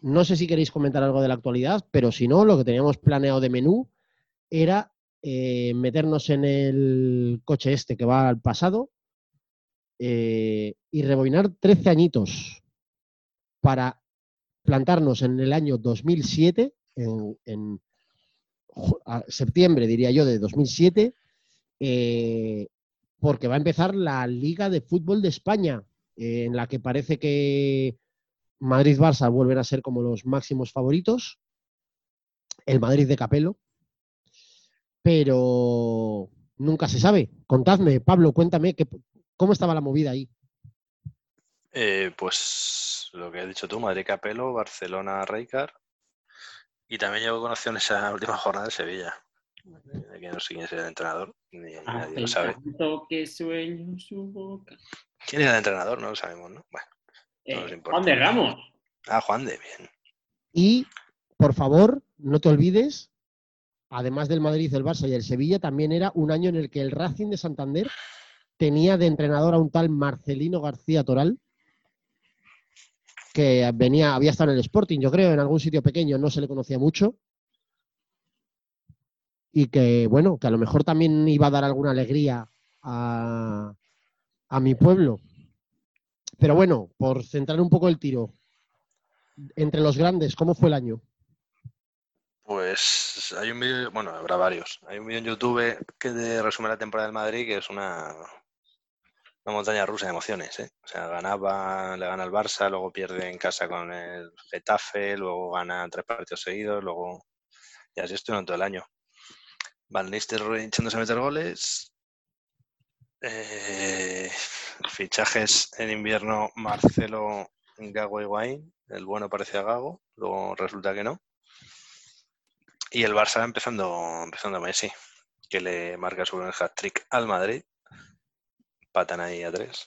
no sé si queréis comentar algo de la actualidad, pero si no, lo que teníamos planeado de menú era eh, meternos en el coche este que va al pasado eh, y rebobinar 13 añitos para plantarnos en el año 2007, en, septiembre, diría yo, de 2007, eh, porque va a empezar la Liga de Fútbol de España, en la que parece que Madrid-Barça vuelven a ser como los máximos favoritos, el Madrid de Capelo, pero nunca se sabe. Contadme, Pablo, cuéntame que, cómo estaba la movida ahí. Eh, pues lo que has dicho tú, Madrid Capelo, Barcelona Reykar. Y también llegó conoció en esa última jornada de Sevilla. De que no sé quién es el entrenador, ni nadie lo sabe. tanto que sueño su boca. ¿Quién era el entrenador? No lo sabemos, ¿no? Bueno. Eh. Juan de Ramos. Ah, Juan de, bien. Y, por favor, no te olvides, además del Madrid, el Barça y el Sevilla, también era un año en el que el Racing de Santander tenía de entrenador a un tal Marcelino García Toral, que venía, había estado en el Sporting, yo creo, en algún sitio pequeño, no se le conocía mucho. Y que, bueno, que a lo mejor también iba a dar alguna alegría a, a mi pueblo. Pero bueno, por centrar un poco el tiro, entre los grandes, ¿cómo fue el año? Pues hay un vídeo, bueno, habrá varios. Hay un vídeo en YouTube que resume la temporada del Madrid, que es una, montaña rusa de emociones, ¿eh? O sea, ganaba, le gana el Barça, luego pierde en casa con el Getafe, luego gana tres partidos seguidos, luego... Y así estuvieron todo el año. Van Nistelrooy echándose a meter goles. Eh, fichajes en invierno, Marcelo, Gago y Higuaín. El bueno parecía Gago, luego resulta que no. Y el Barça empezando, empezando Messi, que le marca su primer hat-trick al Madrid. Patan ahí a tres.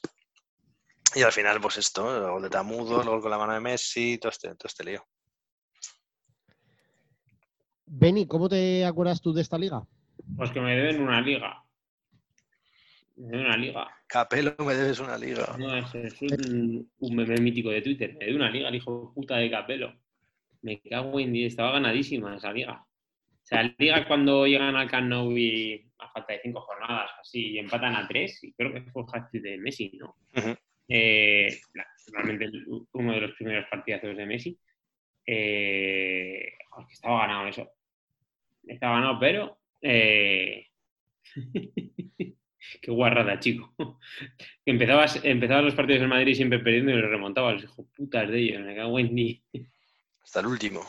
Y al final, pues esto, el gol de Tamudo, el gol con la mano de Messi, todo este, todo este lío. Beni, ¿cómo te acuerdas tú de esta liga? Pues que me deben una liga. Me deben una liga. Capelo, me debes una liga. No, es, es un, un meme mítico de Twitter. Me debe una liga, el hijo de puta de Capelo. Me cago en diez, estaba ganadísima esa liga. O sea, la liga cuando llegan al Camp Nou y a falta de cinco jornadas así y empatan a tres, y creo que fue el hat de Messi, ¿no? Ujú. eh, la- realmente uno de los primeros partidazos de Messi. Eh, que estaba ganado eso. Estaba ganado, pero. eh, <laughs> Qué guarrada, chico. Que <laughs> empezabas, empezabas los partidos en Madrid siempre perdiendo y los remontabas. Los hijos putas de ellos. Me cago en ni. Hasta el último.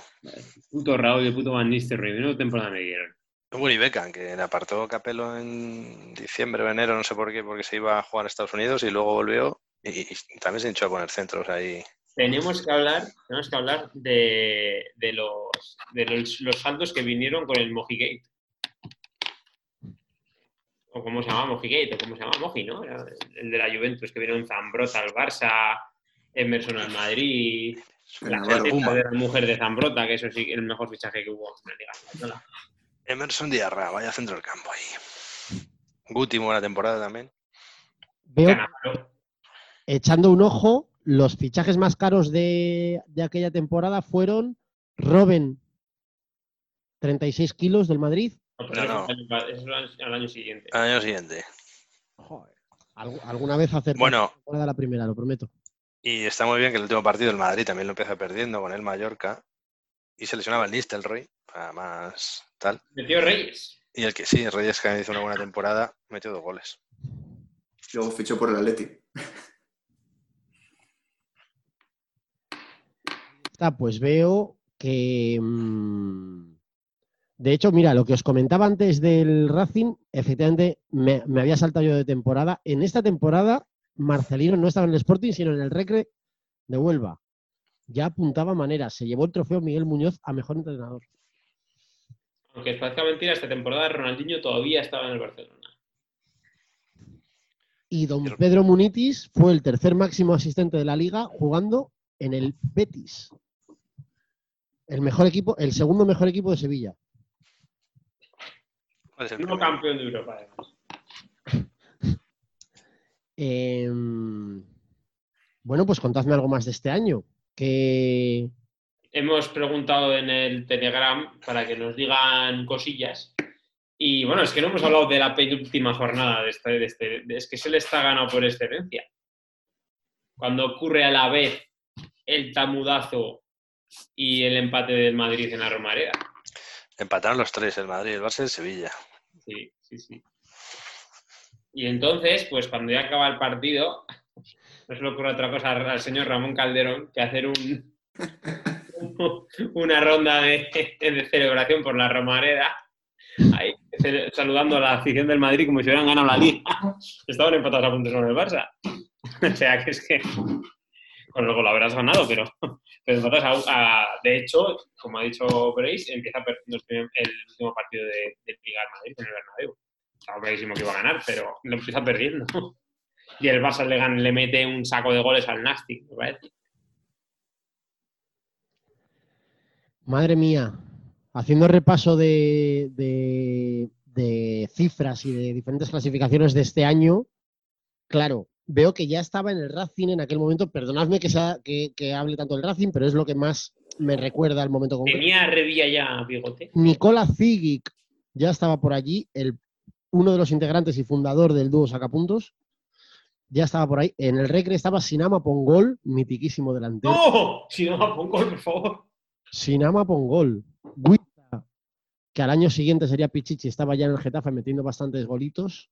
Puto Raúl y puto Van Nistelrooy. Menudo temporada me dieron. Bueno, y Beckham, que le apartó Capello en diciembre o enero, no sé por qué, porque se iba a jugar a Estados Unidos y luego volvió y, y también se hinchó a poner centros ahí. Tenemos que hablar, tenemos que hablar de, de los, de los, los saltos que vinieron con el Mojigate. O cómo se llama Mojigate, o cómo se llama Moji, ¿no? El de la Juventus, que vino en Zambrota al Barça, Emerson al Madrid, la de mujer de Zambrota, que eso sí, el mejor fichaje que hubo en la Liga Española. Emerson Diarra, vaya centro del campo ahí. Guti, buena temporada también. Veo, echando un ojo, los fichajes más caros de, de aquella temporada fueron Robben, 36 kilos del Madrid. No, pero No, eso es al- año siguiente. Al año siguiente. Joder, alguna vez hacer Bueno, la primera, lo prometo. y está muy bien que el último partido el Madrid también lo empieza perdiendo con el Mallorca y se lesionaba el Nistelrooy, para más tal. Metió Reyes. Y el que sí, Reyes que hizo una buena temporada, metió dos goles. Luego fichó por el Atleti. Está, pues veo que. mm, de hecho, mira, lo que os comentaba antes del Racing, efectivamente me, me había saltado yo de temporada. En esta temporada, Marcelino no estaba en el Sporting, sino en el Recre de Huelva. Ya apuntaba maneras. Se llevó el trofeo Miguel Muñoz a mejor entrenador. Aunque parezca mentira, esta temporada Ronaldinho todavía estaba en el Barcelona. Y don Pedro Munitis fue el tercer máximo asistente de la liga jugando en el Betis. El mejor equipo, el segundo mejor equipo de Sevilla. ¿Cuál es el Uno primero? campeón de Europa, además. <laughs> Em, bueno, pues contadme algo más de este año. Que Hemos preguntado en el Telegram para que nos digan cosillas. Y bueno, es que no hemos hablado de la penúltima jornada de este, de este- de- es que se le está ganado por excelencia. Cuando ocurre a la vez el tamudazo y el empate del Madrid en la Romareda. Empataron los tres, el Madrid, el Barça y el Sevilla. Sí, sí, sí. Y entonces, pues cuando ya acaba el partido, no se le ocurre otra cosa al señor Ramón Calderón que hacer un, <laughs> una ronda de, celebración por la Romareda, saludando a la afición del Madrid como si hubieran ganado la liga. <laughs> Estaban empatados a puntos con el Barça. <laughs> O sea que es que con el gol lo habrás ganado, pero, <laughs> De hecho, como ha dicho Brace, empieza perdiendo el, último partido de, de Liga al Madrid en el Bernabéu. Que iba a ganar, pero lo empieza perdiendo. <laughs> Y el Barça le, le mete un saco de goles al Nastic, me. Madre mía, haciendo repaso de cifras y de diferentes clasificaciones de este año, claro, veo que ya estaba en el Racing en aquel momento. Perdonadme que, sea, que, que hable tanto del Racing, pero es lo que más me recuerda al momento concreto. Tenía Revilla ya bigote. Nicola Zigic ya estaba por allí, el, uno de los integrantes y fundador del dúo Sacapuntos. Ya estaba por ahí. En el Recre estaba Sinama Pongol, mitiquísimo delantero. ¡No! Si no me pongo, por favor. Sinama Pongol. Guita, que al año siguiente sería Pichichi, estaba ya en el Getafe metiendo bastantes golitos.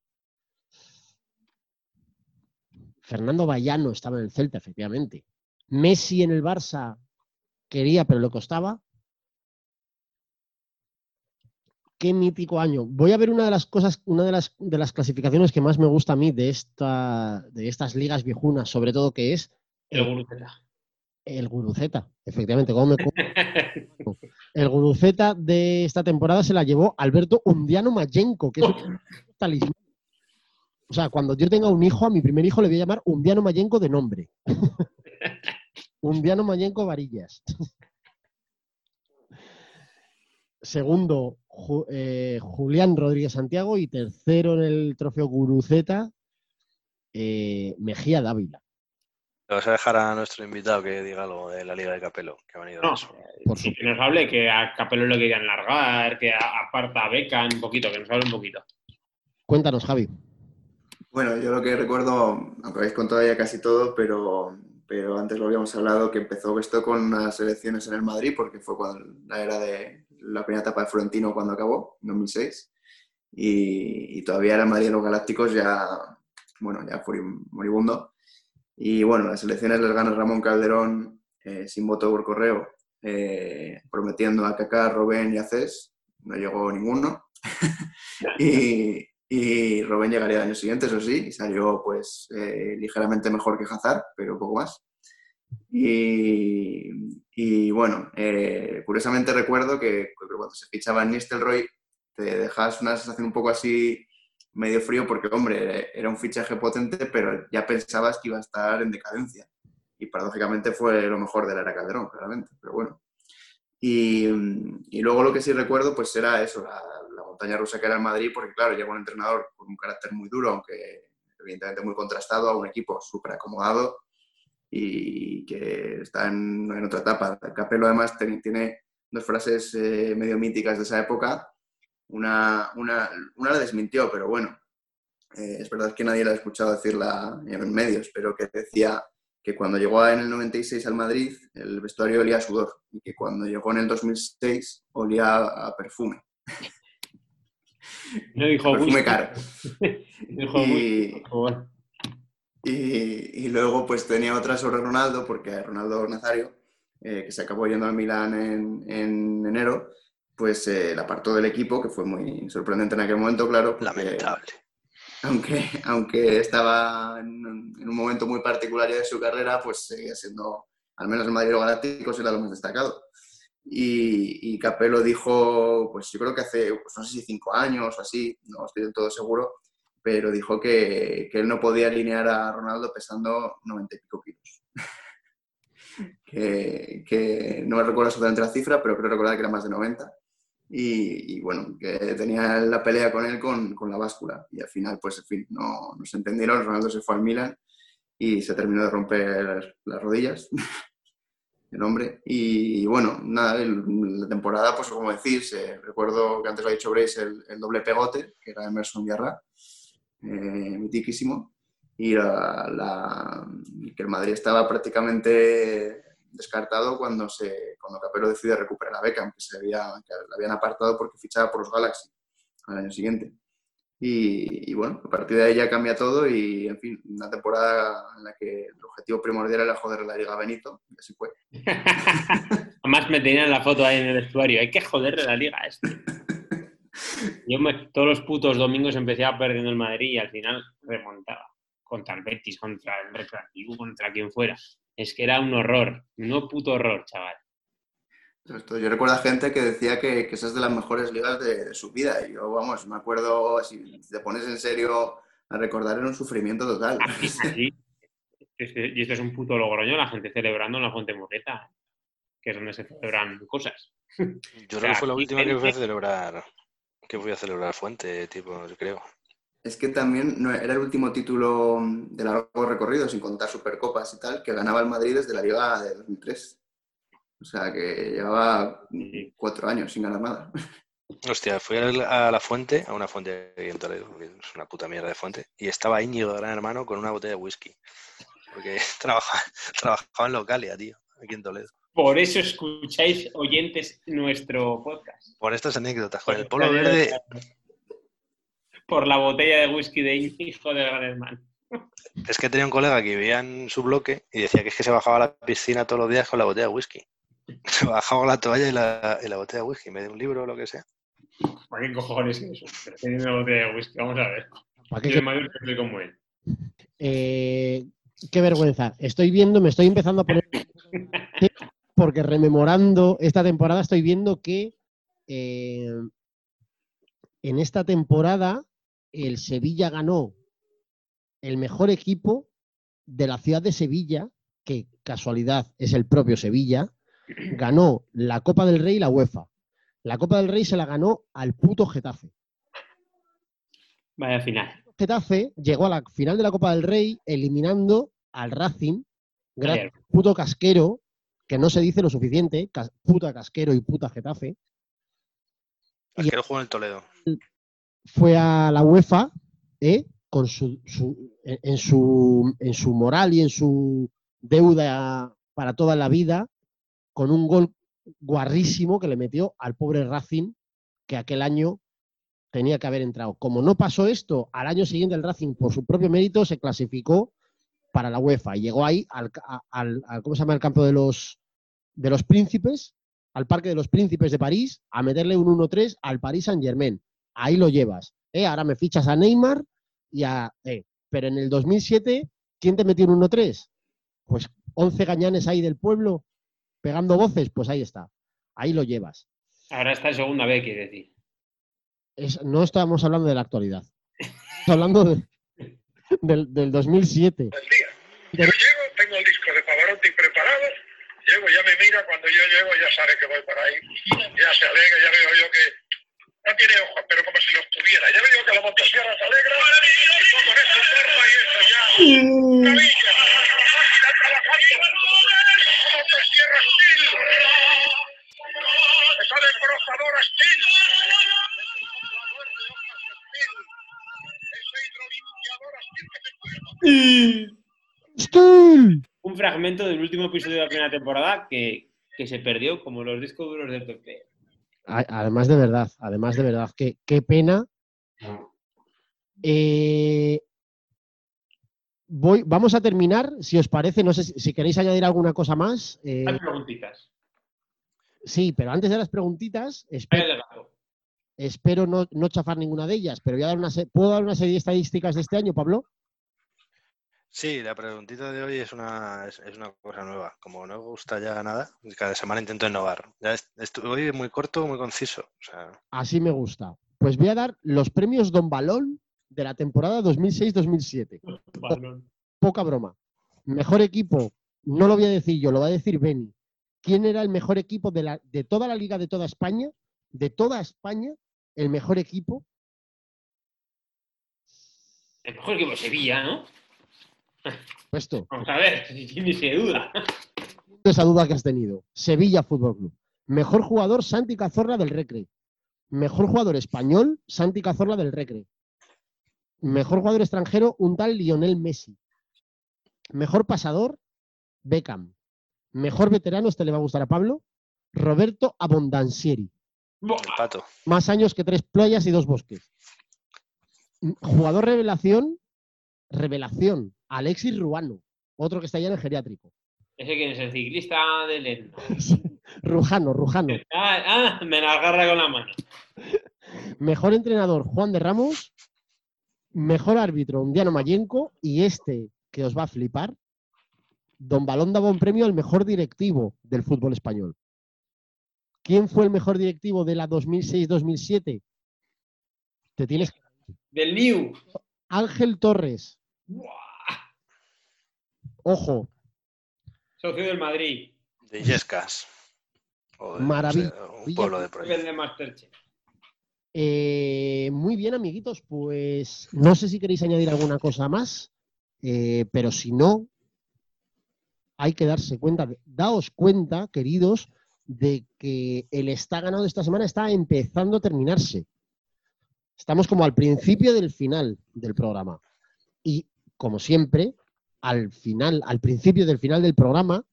Fernando Bayano estaba en el Celta, efectivamente. Messi en el Barça quería, pero le costaba. Qué mítico año. Voy a ver una de las cosas, una de las, de las clasificaciones que más me gusta a mí de, esta, de estas ligas viejunas, sobre todo, que es El Guruceta. el Guruceta. Efectivamente, ¿cómo me El Guruceta de esta temporada se la llevó Alberto Undiano Mayenko, que es un talismán. O sea, cuando yo tenga un hijo, a mi primer hijo le voy a llamar Undiano Mayenko de nombre. <laughs> Undiano Mayenko Varillas. Segundo, Ju- eh, Julián Rodríguez Santiago y tercero en el trofeo Guruceta, eh, Mejía Dávila. Le vas a dejar a nuestro invitado que diga algo de la Liga de Capelo, que ha venido No. Por sí, que nos hable que a Capello le querían largar, que aparta a Beckham un poquito, que nos hable un poquito. Cuéntanos, Javi. Bueno, yo lo que recuerdo, aunque habéis contado ya casi todo, pero, pero antes lo habíamos hablado, que empezó esto con las elecciones en el Madrid, porque fue cuando la era de la primera etapa de Florentino cuando acabó, en 2006. Y, todavía era Madrid de los Galácticos ya, bueno, ya moribundo. Y bueno, las elecciones las gana Ramón Calderón eh, sin voto por correo, eh, prometiendo a Kaká, Robén y a Cés. No llegó ninguno. <laughs> y, y Robén llegaría el año siguiente, eso sí, y salió pues eh, ligeramente mejor que Hazard, pero poco más. Y, y bueno, eh, curiosamente recuerdo que cuando se fichaba en Nistelrooy te dejas una sensación un poco así medio frío porque, hombre, era un fichaje potente, pero ya pensabas que iba a estar en decadencia. Y paradójicamente fue lo mejor de la era Calderón, claramente, pero bueno. Y, y luego lo que sí recuerdo, pues era eso, la montaña rusa que era el Madrid, porque claro, llegó un entrenador con un carácter muy duro, aunque evidentemente muy contrastado, a un equipo súper acomodado y que está en, en otra etapa. Capello además tiene dos frases eh, medio míticas de esa época. Una, una, una la desmintió, pero bueno, eh, es verdad que nadie la ha escuchado decirla en medios, pero que decía que cuando llegó en el 96 al Madrid el vestuario olía a sudor y que cuando llegó en el 2006 olía a perfume. <laughs> No dijo perfume caro. <laughs> Dijo Y-. Y, y luego pues tenía otra sobre Ronaldo, porque Ronaldo Nazario, eh, que se acabó yendo al Milán en, en enero, pues eh, la apartó del equipo, que fue muy sorprendente en aquel momento, claro. porque Lamentable. Aunque, aunque estaba en, un- en un momento muy particular ya de su carrera, pues seguía siendo, al menos el Madrid Galácticos, era lo más destacado. Y, Capello dijo, pues yo creo que hace, pues, no sé si cinco años o así, no estoy del todo seguro, pero dijo que, que él no podía alinear a Ronaldo pesando 90 y pico kilos. <laughs> que, no me recuerdo exactamente la cifra, pero creo recordar que era más de 90. Y, bueno, que tenía la pelea con él con, con la báscula. Y al final, pues en fin, no, no se entendieron. Ronaldo se fue al Milan y se terminó de romper las rodillas, <laughs> el hombre. Y, bueno, nada, la temporada, pues como decís, eh, recuerdo que antes lo ha dicho Grace, el, el doble pegote, que era Emerson Diarra, eh, mitiquísimo. Y la- que el Madrid estaba prácticamente descartado cuando, se, cuando Capello decide recuperar la beca, aunque se había, que la habían apartado porque fichaba por los Galaxy al año siguiente. Y, y bueno, a partir de ahí ya cambia todo y, en fin, una temporada en la que el objetivo primordial era joder la Liga Benito, y así fue. <laughs> Además me tenían la foto ahí en el vestuario. Hay que joderle la liga a este. <laughs> Yo me- todos los putos domingos empezaba perdiendo el Madrid y al final remontaba. Contra el Betis, contra el Recreativo, contra quien fuera. Es que era un horror. No puto horror, chaval. Esto, yo recuerdo a gente que decía que, que esa es de las mejores ligas de, de su vida. Y yo, vamos, me acuerdo, si te pones en serio a recordar, era un sufrimiento total. Así, así. Este- y esto es un puto logroño, la gente celebrando en la Fuente Murrieta, que es donde se celebran cosas. Yo creo que fue la aquí última que fui a celebrar. Que fui a celebrar Fuente, tipo, yo creo. Es que también no, era el último título de largo recorrido, sin contar Supercopas y tal, que ganaba el Madrid desde la Liga de 2003. O sea, que llevaba cuatro años sin ganar nada. <laughs> Hostia, fui a la, fuente, a una fuente aquí en Toledo, que es una puta mierda de fuente, y estaba Íñigo, gran hermano, con una botella de whisky. Porque <laughs> trabajaba, trabajaba en Localia, tío, aquí en Toledo. Por eso escucháis, oyentes, nuestro podcast. Por estas anécdotas, con el polo verde, Por la botella de whisky de hijo de gran hermano. es que tenía un colega que vivía en su bloque y decía que es que se bajaba a la piscina todos los días con la botella de whisky. <laughs> Con la toalla y la, y la botella de whisky, vez de un libro o lo que sea. ¿Para qué cojones es eso? Una botella de whisky, vamos a ver. ¿Para qué Yo Madrid soy como él. Eh, qué vergüenza. Estoy viendo, me estoy empezando a poner. <laughs> Porque rememorando esta temporada, estoy viendo que eh, en esta temporada el Sevilla ganó el mejor equipo de la ciudad de Sevilla, que casualidad es el propio Sevilla, ganó la Copa del Rey y la UEFA. La Copa del Rey se la ganó al puto Getafe. Vaya final. Getafe llegó a la final de la Copa del Rey eliminando al Racing, puto casquero, que no se dice lo suficiente, cas- puta casquero y puta Getafe, Es que lo jugó en el Toledo. fue a la UEFA, ¿eh? con su, su- en, en su, en su moral y en su deuda para toda la vida, con un gol guarrísimo que le metió al pobre Racing, que aquel año tenía que haber entrado. Como no pasó esto, al año siguiente el Racing, por su propio mérito, se clasificó para la UEFA y llegó ahí al, ¿cómo se llama? el campo de los, de los príncipes, al Parque de los Príncipes de París, a meterle un 1-3 al Paris Saint Germain. Ahí lo llevas. ¿eh? Ahora me fichas a Neymar y a. eh, Pero en el 2007, ¿quién te metió un 1-3? Pues 11 gañanes ahí del pueblo pegando voces, pues ahí está. Ahí lo llevas. Ahora está en segunda B, quiere decir. Es- no estamos hablando de la actualidad. Estamos hablando de- del, del 2007. Buen día. Yo llego, tengo el disco de Pavarotti preparado, llego, ya me mira, cuando yo llego ya sabe que voy por ahí, ya se alegra, ya veo yo que no tiene ojos, pero como si los tuviera. Ya veo que la motosierra se alegra, y esta forma y eso ya. ¡Maravilla! La Un fragmento del último episodio de la primera temporada que, que se perdió, como los discos duros del A- Además de verdad, además de verdad, qué, qué pena. Eh, voy, vamos a terminar, si os parece, no sé si, si queréis añadir alguna cosa más. eh, Hay preguntitas. sí, pero antes de las preguntitas, espero, espero no, no chafar ninguna de ellas, pero voy a dar una ¿puedo dar una serie de estadísticas de este año, Pablo? Sí, la preguntita de hoy es una, es, es una cosa nueva. Como no me gusta ya nada, cada semana intento innovar. Ya estu- hoy es muy corto, muy conciso. O sea, Así me gusta. Pues voy a dar los premios Don Balón de la temporada 2006-2007. Balón. poca broma. Mejor equipo, no lo voy a decir yo, lo va a decir Beni. ¿Quién era el mejor equipo de, la, de toda la liga de toda España? De toda España, el mejor equipo. El mejor equipo Sevilla, ¿no? Puesto, Vamos a ver, ni se duda. esa duda que has tenido. Sevilla Fútbol Club. Mejor jugador, Santi Cazorla del Recre. Mejor jugador español, Santi Cazorla del Recre. Mejor jugador extranjero, un tal Lionel Messi. Mejor pasador, Beckham. Mejor veterano, este le va a gustar a Pablo, Roberto Abondancieri. Buah, el pato. Más años que tres playas y dos bosques. Mm, Jugador revelación, revelación, Alexis Ruano, otro que está ya en el geriátrico. ¿Ese quién es? El ciclista del Etna. Rujano, Rujano. Ah, ah, me la agarra con la mano. Mejor entrenador, Juan de Ramos. Mejor árbitro, Undiano Mayenco. Y este, que os va a flipar, Don Balón daba un premio al mejor directivo del fútbol español. ¿Quién fue el mejor directivo de la 2006-2007? Te tienes Del New. Ángel Torres. Buah, Ojo, socio del Madrid. De Illescas. O de, no Maravilla. sé, un pueblo de por Socio ahí. del Masterchef. Eh, muy bien, amiguitos, pues no sé si queréis añadir alguna cosa más, eh, pero si no, hay que darse cuenta, daos cuenta, queridos, de que el está ganado esta semana está empezando a terminarse. Estamos como al principio del final del programa. Y como siempre, al final, al principio del final del programa,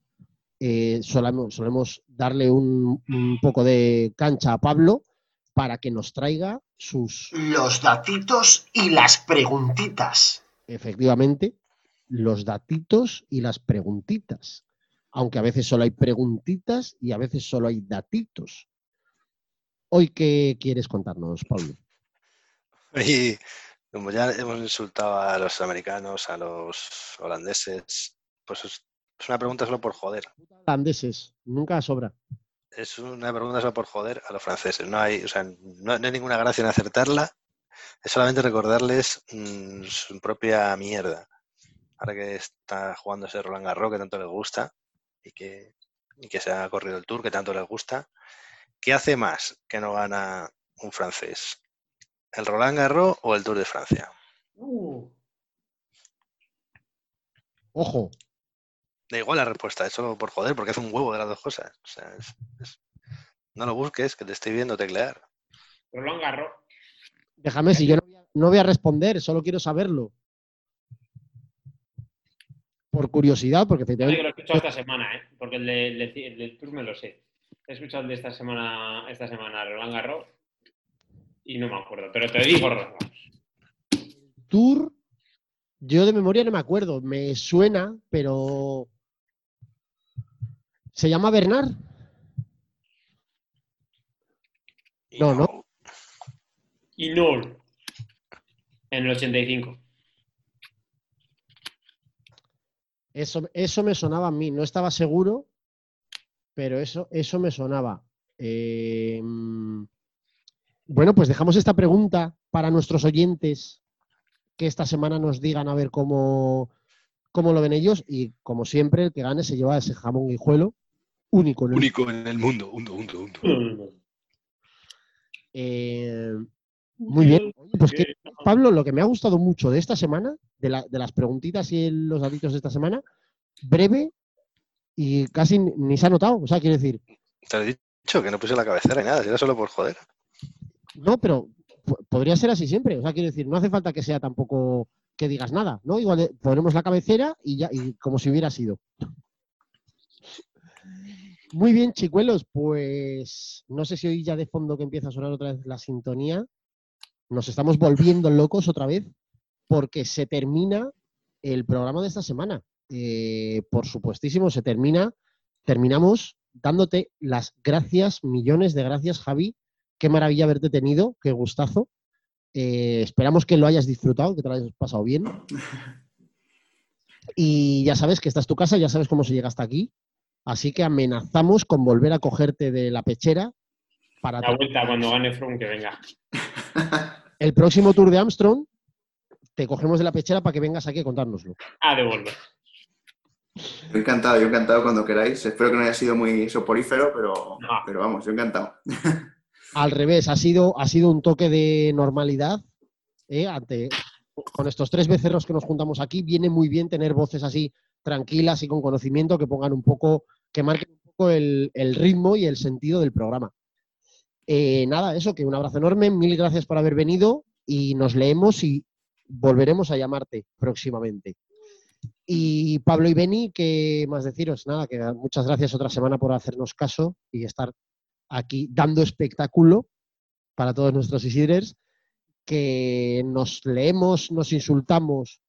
eh, solemos, darle un poco de cancha a Pablo para que nos traiga sus, Los datitos y las preguntitas. efectivamente, los datitos y las preguntitas. Aunque a veces solo hay preguntitas y a veces solo hay datitos. Hoy, ¿qué quieres contarnos, Pablo? Y como ya hemos insultado a los americanos, a los holandeses, pues es, es una pregunta solo por joder. Holandeses, nunca sobra. Es una pregunta solo por joder a los franceses. No hay, o sea, no, hay ninguna gracia en acertarla. Es solamente recordarles mm, su propia mierda. Ahora que está jugando ese Roland Garros que tanto les gusta y que, y que se ha corrido el Tour que tanto les gusta. ¿Qué hace más que no gana un francés? ¿El Roland Garros o el Tour de Francia? Uh, Ojo, Da igual la respuesta, es solo por joder, porque hace un huevo de las dos cosas. O sea, es- es- No lo busques, que te estoy viendo teclear. Roland Garros. déjame, si yo no voy a, no voy a responder, solo quiero saberlo. Por curiosidad, porque Yo que efectivamente lo he escuchado esta semana, ¿eh? Porque el, de- el de- el del Tour me lo sé. He escuchado el de esta semana, esta semana Roland Garros y no me acuerdo, pero te digo Roland Garros. Tour, yo de memoria no me acuerdo, me suena, pero ¿se llama Bernard? No, no. Y no. En el 85. Eso, eso me sonaba a mí, no estaba seguro, pero eso, eso me sonaba. Eh, mm, bueno, pues dejamos esta pregunta para nuestros oyentes que esta semana nos digan a ver cómo, cómo lo ven ellos y como siempre el que gane se lleva ese jamón guijuelo único en el Único en el mundo. Undo, undo, undo. Eh, muy bien. Oye, pues que, Pablo, lo que me ha gustado mucho de esta semana, de, la- de las preguntitas y el- los daditos de esta semana, breve y casi ni- se ha notado. O sea, quiero decir, Te he dicho que no puse la cabecera ni nada, si era solo por joder. no, pero po- podría ser así siempre. O sea, quiero decir, no hace falta que sea tampoco que digas nada, ¿no? Igual ponemos la cabecera y ya, y como si hubiera sido. Muy bien, chicuelos, pues no sé si oí ya de fondo que empieza a sonar otra vez la sintonía. Nos estamos volviendo locos otra vez porque se termina el programa de esta semana. Eh, por supuestísimo, se termina. Terminamos dándote las gracias, millones de gracias, Javi. Qué maravilla haberte tenido, qué gustazo. Eh, esperamos que lo hayas disfrutado, que te lo hayas pasado bien. <laughs> Y ya sabes que esta es tu casa, ya sabes cómo se llega hasta aquí. Así que amenazamos con volver a cogerte de la pechera para La vuelta cuando gane Froome que venga. <laughs> el próximo Tour de Armstrong. Te cogemos de la pechera para que vengas aquí a contárnoslo. A devolver. Yo encantado, yo encantado cuando queráis. Espero que no haya sido muy soporífero, pero, No. pero vamos, yo encantado. <laughs> Al revés, ha sido, ha sido un toque de normalidad. ¿eh? Ante, con estos tres becerros que nos juntamos aquí, viene muy bien tener voces así tranquilas y con conocimiento que pongan un poco, que marquen un poco el, el ritmo y el sentido del programa. Eh, nada, eso, que un abrazo enorme, mil gracias por haber venido y nos leemos y volveremos a llamarte próximamente. Y Pablo y Beni, ¿qué más deciros? Nada, que muchas gracias otra semana por hacernos caso y estar aquí dando espectáculo para todos nuestros Isidres, que nos leemos, nos insultamos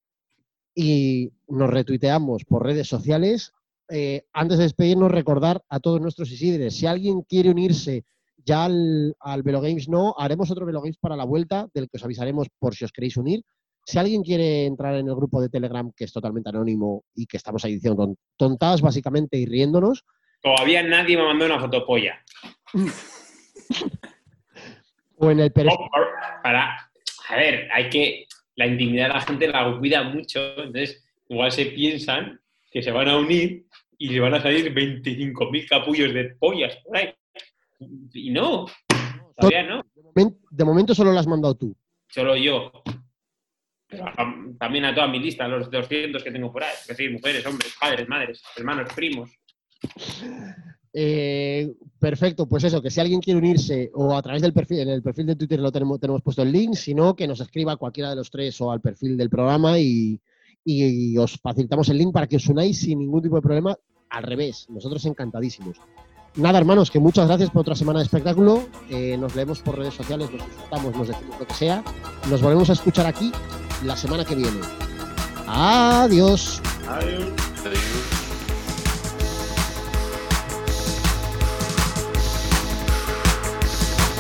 y nos retuiteamos por redes sociales. Eh, antes de despedirnos, recordar a todos nuestros Isidres, si alguien quiere unirse ya al, al Velo Games, no, haremos otro Velo Games para la vuelta, del que os avisaremos por si os queréis unir. Si alguien quiere entrar en el grupo de Telegram, que es totalmente anónimo y que estamos ahí diciendo ton- tontadas básicamente y riéndonos, Todavía nadie me mandó una fotopolla. <laughs> o en el perfil Oh, Para, a ver, hay que. La intimidad de la gente la cuida mucho, entonces igual se piensan que se van a unir y le van a salir 25.000 capullos de pollas por ahí. Y no, todavía no, de momento solo lo has mandado tú. solo yo. Pero a- también a toda mi lista, los 200 que tengo por ahí. Es decir, mujeres, hombres, padres, madres, hermanos, primos. Eh, perfecto, pues eso, que si alguien quiere unirse o a través del perfil, en el perfil de Twitter lo tenemos, tenemos puesto el link, sino que nos escriba a cualquiera de los tres o al perfil del programa y, y os facilitamos el link para que os unáis sin ningún tipo de problema. Al revés, nosotros encantadísimos. Nada, hermanos, que muchas gracias por otra semana de espectáculo. Eh, nos leemos por redes sociales, nos insultamos, nos decimos lo que sea. Nos volvemos a escuchar aquí la semana que viene. Adiós. Adiós.